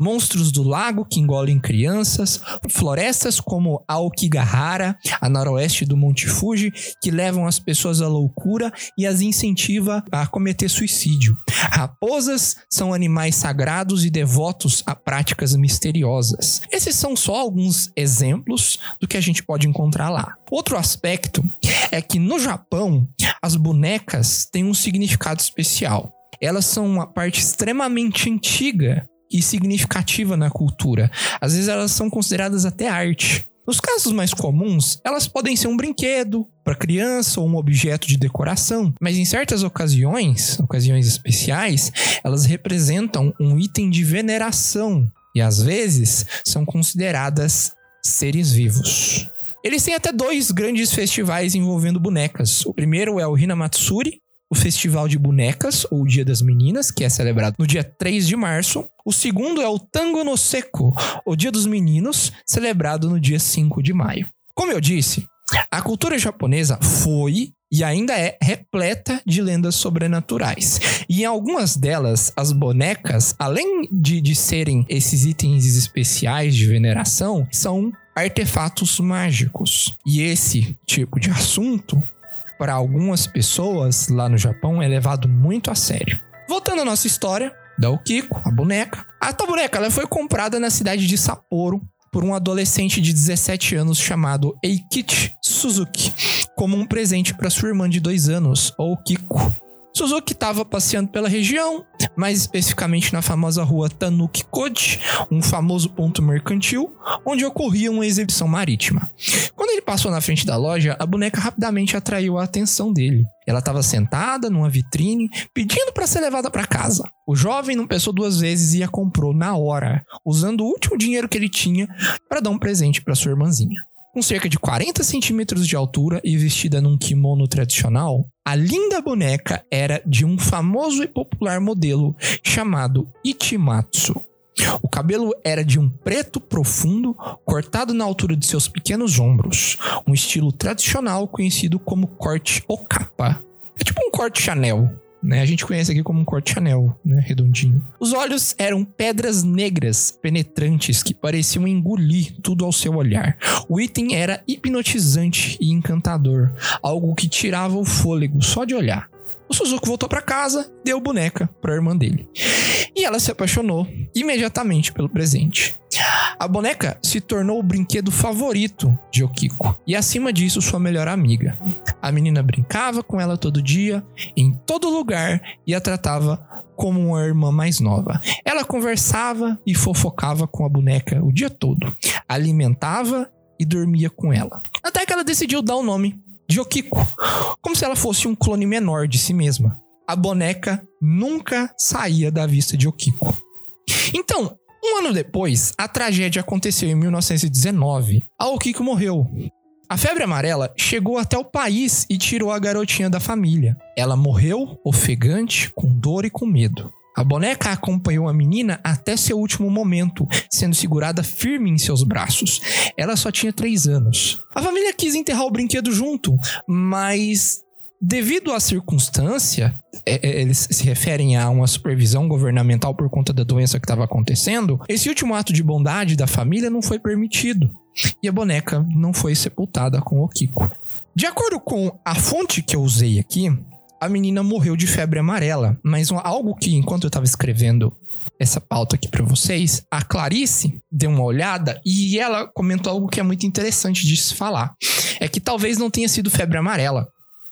Monstros do lago que engolem crianças, florestas como a Okigahara, a noroeste do Monte Fuji, que levam as pessoas à loucura e as incentiva a cometer suicídio. Raposas são animais sagrados e devotos a práticas misteriosas. Esses são só alguns exemplos do que a gente pode encontrar lá. Outro aspecto é que no Japão as bonecas têm um significado especial. Elas são uma parte extremamente antiga e significativa na cultura. Às vezes elas são consideradas até arte. Nos casos mais comuns, elas podem ser um brinquedo para criança ou um objeto de decoração, mas em certas ocasiões, ocasiões especiais, elas representam um item de veneração e às vezes são consideradas seres vivos. Eles têm até dois grandes festivais envolvendo bonecas. O primeiro é o Hinamatsuri, o Festival de Bonecas, ou Dia das Meninas, que é celebrado no dia 3 de março. O segundo é o Tango no Seco, o Dia dos Meninos, celebrado no dia 5 de maio. Como eu disse, a cultura japonesa foi e ainda é repleta de lendas sobrenaturais. E em algumas delas, as bonecas, além de, de serem esses itens especiais de veneração, são artefatos mágicos. E esse tipo de assunto para algumas pessoas lá no Japão é levado muito a sério. Voltando à nossa história da Okiko, a boneca. A boneca ela foi comprada na cidade de Sapporo por um adolescente de 17 anos chamado Eikichi Suzuki, como um presente para sua irmã de dois anos, Okiko. Suzuki estava passeando pela região, mais especificamente na famosa rua Tanuki Koji, um famoso ponto mercantil, onde ocorria uma exibição marítima. Quando ele passou na frente da loja, a boneca rapidamente atraiu a atenção dele. Ela estava sentada numa vitrine, pedindo para ser levada para casa. O jovem não pensou duas vezes e a comprou na hora, usando o último dinheiro que ele tinha para dar um presente para sua irmãzinha. Com cerca de 40 centímetros de altura e vestida num kimono tradicional, a linda boneca era de um famoso e popular modelo chamado Ichimatsu. O cabelo era de um preto profundo, cortado na altura de seus pequenos ombros, um estilo tradicional conhecido como corte Okapa. É tipo um corte Chanel. Né? A gente conhece aqui como um corte Chanel, né? Redondinho. Os olhos eram pedras negras, penetrantes, que pareciam engolir tudo ao seu olhar. O item era hipnotizante e encantador, algo que tirava o fôlego só de olhar. O Suzuki voltou para casa, deu boneca para a irmã dele. E ela se apaixonou imediatamente pelo presente. A boneca se tornou o brinquedo favorito de Okiko e acima disso sua melhor amiga. A menina brincava com ela todo dia, em todo lugar e a tratava como uma irmã mais nova. Ela conversava e fofocava com a boneca o dia todo, alimentava e dormia com ela. Até que ela decidiu dar o nome de Okiko, como se ela fosse um clone menor de si mesma. A boneca nunca saía da vista de Okiko. Então, um ano depois, a tragédia aconteceu em 1919. A Okiko morreu. A febre amarela chegou até o país e tirou a garotinha da família. Ela morreu ofegante, com dor e com medo. A boneca acompanhou a menina até seu último momento, sendo segurada firme em seus braços. Ela só tinha três anos. A família quis enterrar o brinquedo junto, mas devido à circunstância, é, é, eles se referem a uma supervisão governamental por conta da doença que estava acontecendo, esse último ato de bondade da família não foi permitido. E a boneca não foi sepultada com o Kiko. De acordo com a fonte que eu usei aqui, a menina morreu de febre amarela, mas algo que enquanto eu tava escrevendo essa pauta aqui pra vocês, a Clarice deu uma olhada e ela comentou algo que é muito interessante de se falar. É que talvez não tenha sido febre amarela.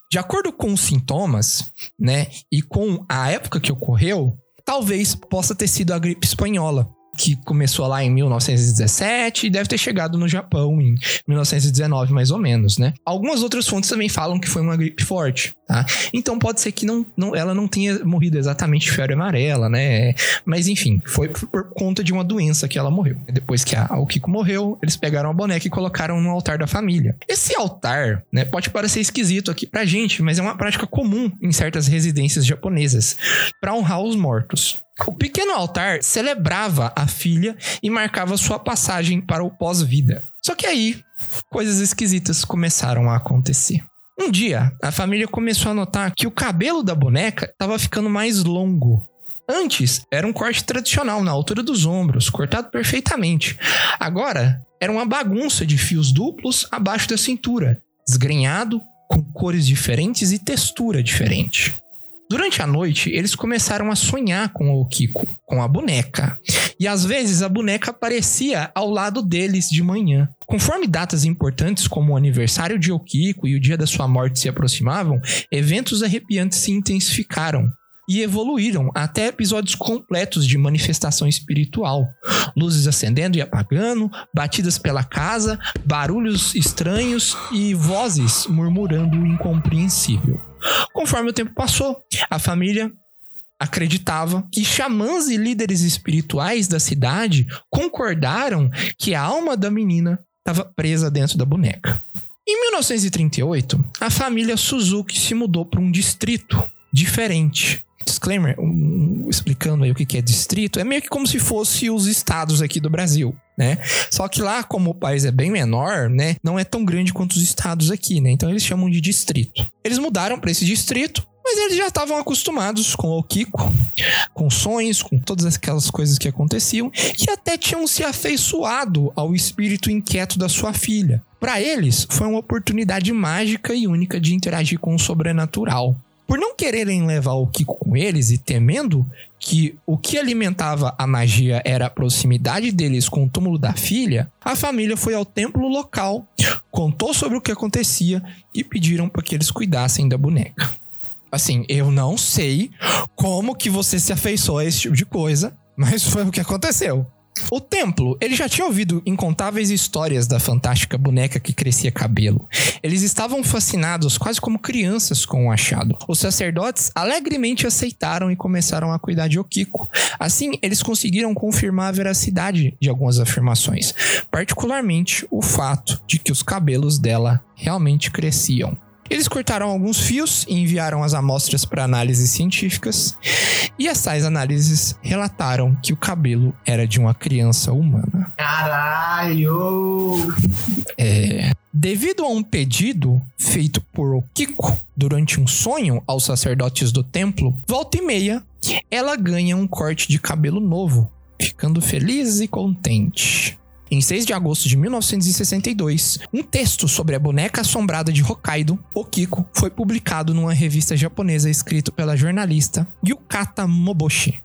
De acordo com os sintomas, né, e com a época que ocorreu, talvez possa ter sido a gripe espanhola, que começou lá em 1917 e deve ter chegado no Japão em 1919, mais ou menos, né? Algumas outras fontes também falam que foi uma gripe forte, tá? Então pode ser que não, não, ela não tenha morrido exatamente de febre amarela, né? Mas enfim, foi por conta de uma doença que ela morreu. Depois que a, a Okiko morreu, eles pegaram a boneca e colocaram no altar da família. Esse altar, né, pode parecer esquisito aqui pra gente, mas é uma prática comum em certas residências japonesas para honrar os mortos. O pequeno altar celebrava a filha e marcava sua passagem para o pós-vida. Só que aí, coisas esquisitas começaram a acontecer. Um dia, a família começou a notar que o cabelo da boneca estava ficando mais longo. Antes, era um corte tradicional na altura dos ombros, cortado perfeitamente. Agora, era uma bagunça de fios duplos abaixo da cintura, desgrenhado, com cores diferentes e textura diferente. Durante a noite, eles começaram a sonhar com o Kiko, com a boneca. E às vezes a boneca aparecia ao lado deles de manhã. Conforme datas importantes como o aniversário de Okiko e o dia da sua morte se aproximavam, eventos arrepiantes se intensificaram e evoluíram até episódios completos de manifestação espiritual. Luzes acendendo e apagando, batidas pela casa, barulhos estranhos e vozes murmurando o incompreensível. Conforme o tempo passou, a família acreditava que xamãs e líderes espirituais da cidade concordaram que a alma da menina estava presa dentro da boneca. Em 1938, a família Suzuki se mudou para um distrito diferente. Disclaimer, um- explicando aí o que que é distrito, é meio que como se fosse os estados aqui do Brasil, né? Só que lá, como o país é bem menor, né, não é tão grande quanto os estados aqui, né? Então eles chamam de distrito. Eles mudaram para esse distrito, mas eles já estavam acostumados com o Kiko, com sonhos, com todas aquelas coisas que aconteciam, e até tinham se afeiçoado ao espírito inquieto da sua filha. Para eles, foi uma oportunidade mágica e única de interagir com o sobrenatural. Por não quererem levar o Kiko com eles e temendo que o que alimentava a magia era a proximidade deles com o túmulo da filha, a família foi ao templo local, contou sobre o que acontecia e pediram para que eles cuidassem da boneca. Assim, eu não sei como que você se afeiçoou a esse tipo de coisa, mas foi o que aconteceu. O templo, ele já tinha ouvido incontáveis histórias da fantástica boneca que crescia cabelo. Eles estavam fascinados, quase como crianças, com o achado. Os sacerdotes alegremente aceitaram e começaram a cuidar de Okiko. Assim, eles conseguiram confirmar a veracidade de algumas afirmações, particularmente o fato de que os cabelos dela realmente cresciam. Eles cortaram alguns fios e enviaram as amostras para análises científicas, e essas análises relataram que o cabelo era de uma criança humana. Caralho! É, Devido a um pedido feito por Okiko durante um sonho aos sacerdotes do templo, volta e meia, ela ganha um corte de cabelo novo, ficando feliz e contente. Em 6 de agosto de 1962, um texto sobre a boneca assombrada de Hokkaido, Okiko, foi publicado numa revista japonesa escrito pela jornalista Yukata Moboshi.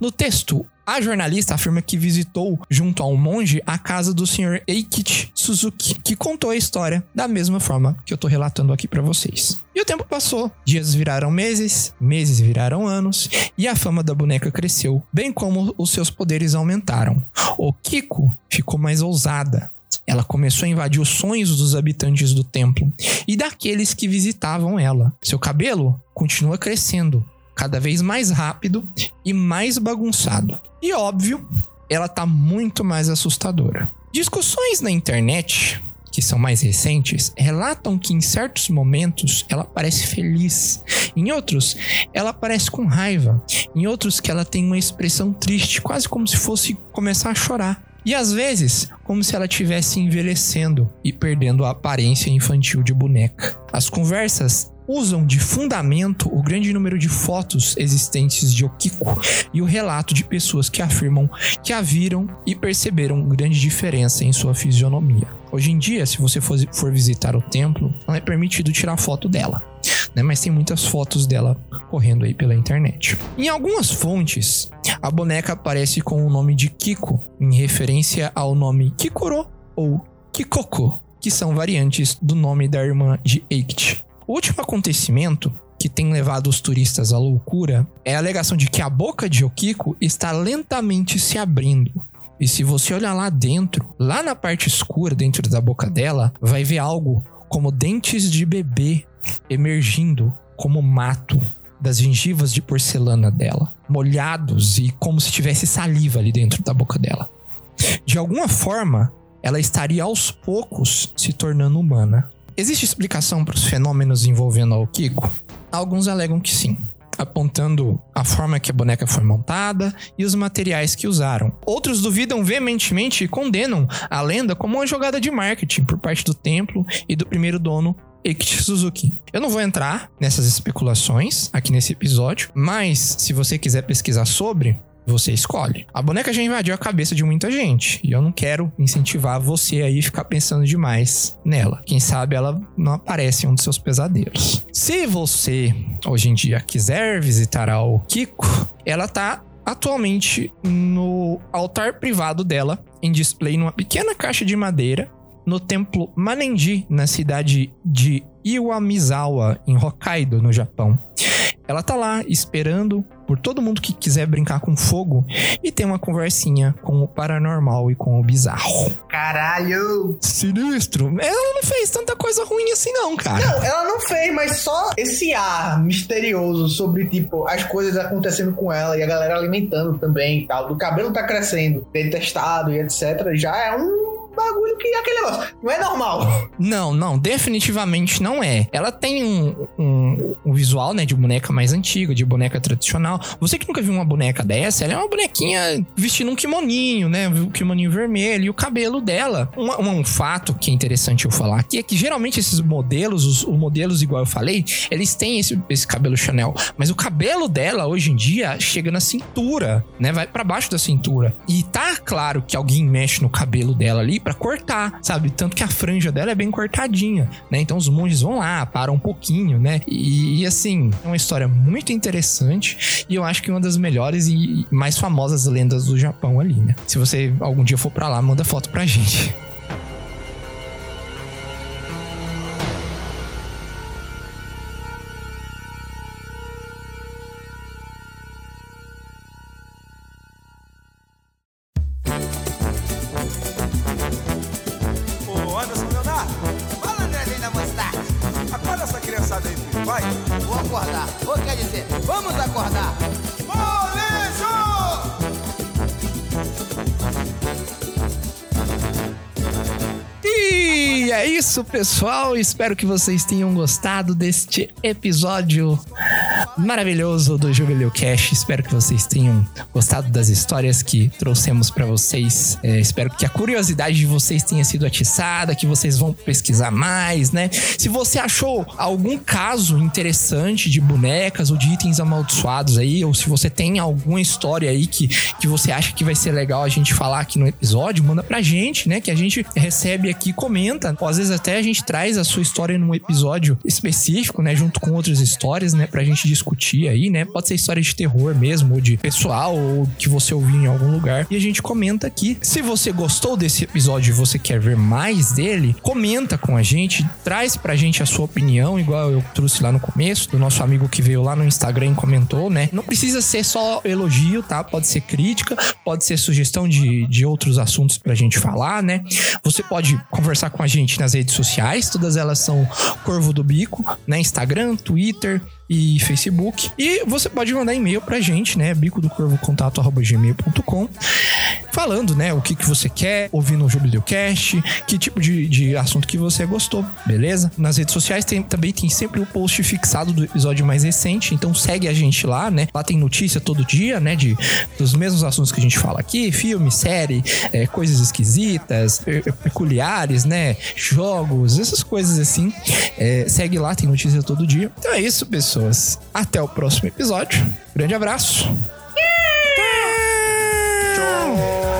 No texto, a jornalista afirma que visitou, junto a um monge, a casa do Sr. Eikichi Suzuki, que contou a história da mesma forma que eu tô relatando aqui pra vocês. E o tempo passou, dias viraram meses, meses viraram anos, e a fama da boneca cresceu, bem como os seus poderes aumentaram. O Kiko ficou mais ousada, ela começou a invadir os sonhos dos habitantes do templo e daqueles que visitavam ela. Seu cabelo continua crescendo, cada vez mais rápido e mais bagunçado. E óbvio, ela tá muito mais assustadora. Discussões na internet, que são mais recentes, relatam que em certos momentos ela parece feliz, em outros ela parece com raiva, em outros que ela tem uma expressão triste, quase como se fosse começar a chorar. E às vezes, como se ela estivesse envelhecendo e perdendo a aparência infantil de boneca. As conversas usam de fundamento o grande número de fotos existentes de Okiko e o relato de pessoas que afirmam que a viram e perceberam grande diferença em sua fisionomia. Hoje em dia, se você for, visitar o templo, não é permitido tirar foto dela. Né, mas tem muitas fotos dela correndo aí pela internet. Em algumas fontes, a boneca aparece com o nome de Kiko, em referência ao nome Kikoro ou Kikoko, que são variantes do nome da irmã de Eikichi. O último acontecimento que tem levado os turistas à loucura é a alegação de que a boca de Okiko está lentamente se abrindo. E se você olhar lá dentro, lá na parte escura dentro da boca dela, vai ver algo como dentes de bebê emergindo como mato das gengivas de porcelana dela, molhados e como se tivesse saliva ali dentro da boca dela. De alguma forma, ela estaria aos poucos se tornando humana. Existe explicação para os fenômenos envolvendo a Okiko? Alguns alegam que sim, apontando a forma que a boneca foi montada e os materiais que usaram. Outros duvidam veementemente e condenam a lenda como uma jogada de marketing por parte do templo e do primeiro dono Eikichi Suzuki. Eu não vou entrar nessas especulações aqui nesse episódio, mas se você quiser pesquisar sobre, você escolhe. A boneca já invadiu a cabeça de muita gente e eu não quero incentivar você aí a ficar pensando demais nela. Quem sabe ela não aparece em um dos seus pesadelos. Se você hoje em dia quiser visitar a Okiko, ela tá atualmente no altar privado dela, em display numa pequena caixa de madeira no templo Manenji, na cidade de Iwamizawa, em Hokkaido, no Japão. Ela tá lá esperando por todo mundo que quiser brincar com fogo e tem uma conversinha com o paranormal e com o bizarro. Caralho! Sinistro. Ela não fez tanta coisa ruim assim não, cara. Não, ela não fez, mas só esse ar misterioso sobre, tipo, as coisas acontecendo com ela e a galera alimentando também e tal. Do cabelo tá crescendo, detestado e etc. Já é um bagulho que é aquele negócio. Não é normal. Não, não, definitivamente não é. Ela tem um, um, um visual, né, de boneca mais antiga, de boneca tradicional. Você que nunca viu uma boneca dessa, ela é uma bonequinha vestindo um kimoninho, né, um kimoninho vermelho e o cabelo dela. Um, um fato que é interessante eu falar aqui é que geralmente esses modelos, os, os modelos igual eu falei, eles têm esse, esse cabelo Chanel, mas o cabelo dela hoje em dia chega na cintura, né, vai para baixo da cintura. E tá claro que alguém mexe no cabelo dela ali para cortar, sabe? Tanto que a franja dela é bem cortadinha, né? Então os monges vão lá, param um pouquinho, né? E, e, assim, é uma história muito interessante e eu acho que uma das melhores e mais famosas lendas do Japão ali, né? Se você algum dia for para lá, manda foto pra gente. Pessoal. Espero que vocês tenham gostado deste episódio maravilhoso do Jubileu Cash. Espero que vocês tenham gostado das histórias que trouxemos pra vocês. É, espero que a curiosidade de vocês tenha sido atiçada, que vocês vão pesquisar mais, né? Se você achou algum caso interessante de bonecas ou de itens amaldiçoados aí, ou se você tem alguma história aí que, que você acha que vai ser legal a gente falar aqui no episódio, manda pra gente, né? Que a gente recebe aqui comenta. Ou às vezes até a gente traz a sua história num episódio específico, né? Junto com outras histórias, né? Pra gente discutir aí, né? Pode ser história de terror mesmo, ou de pessoal, ou que você ouviu em algum lugar. E a gente comenta aqui. Se você gostou desse episódio e você quer ver mais dele, comenta com a gente, traz pra gente a sua opinião, igual eu trouxe lá no começo, do nosso amigo que veio lá no Instagram e comentou, né? Não precisa ser só elogio, tá? Pode ser crítica, pode ser sugestão de, de outros assuntos pra gente falar, né? Você pode conversar com a gente nas redes sociais, todas elas são Corvo do Bico, né? Instagram, Twitter e Facebook. E você pode mandar e-mail pra gente, né? bico do corvo contato gmail.com falando, né? O que, que você quer ouvir no Jubileu Cast, que tipo de, de assunto que você gostou, beleza? Nas redes sociais tem, também tem sempre o post fixado do episódio mais recente, então segue a gente lá, né? Lá tem notícia todo dia, né? De, dos mesmos assuntos que a gente fala aqui, filme, série, é, coisas esquisitas, pe- peculiares, né? Jogos, essas coisas assim. É, segue lá, tem notícia todo dia. Então é isso, pessoas. Até o próximo episódio. Grande abraço. Tchau.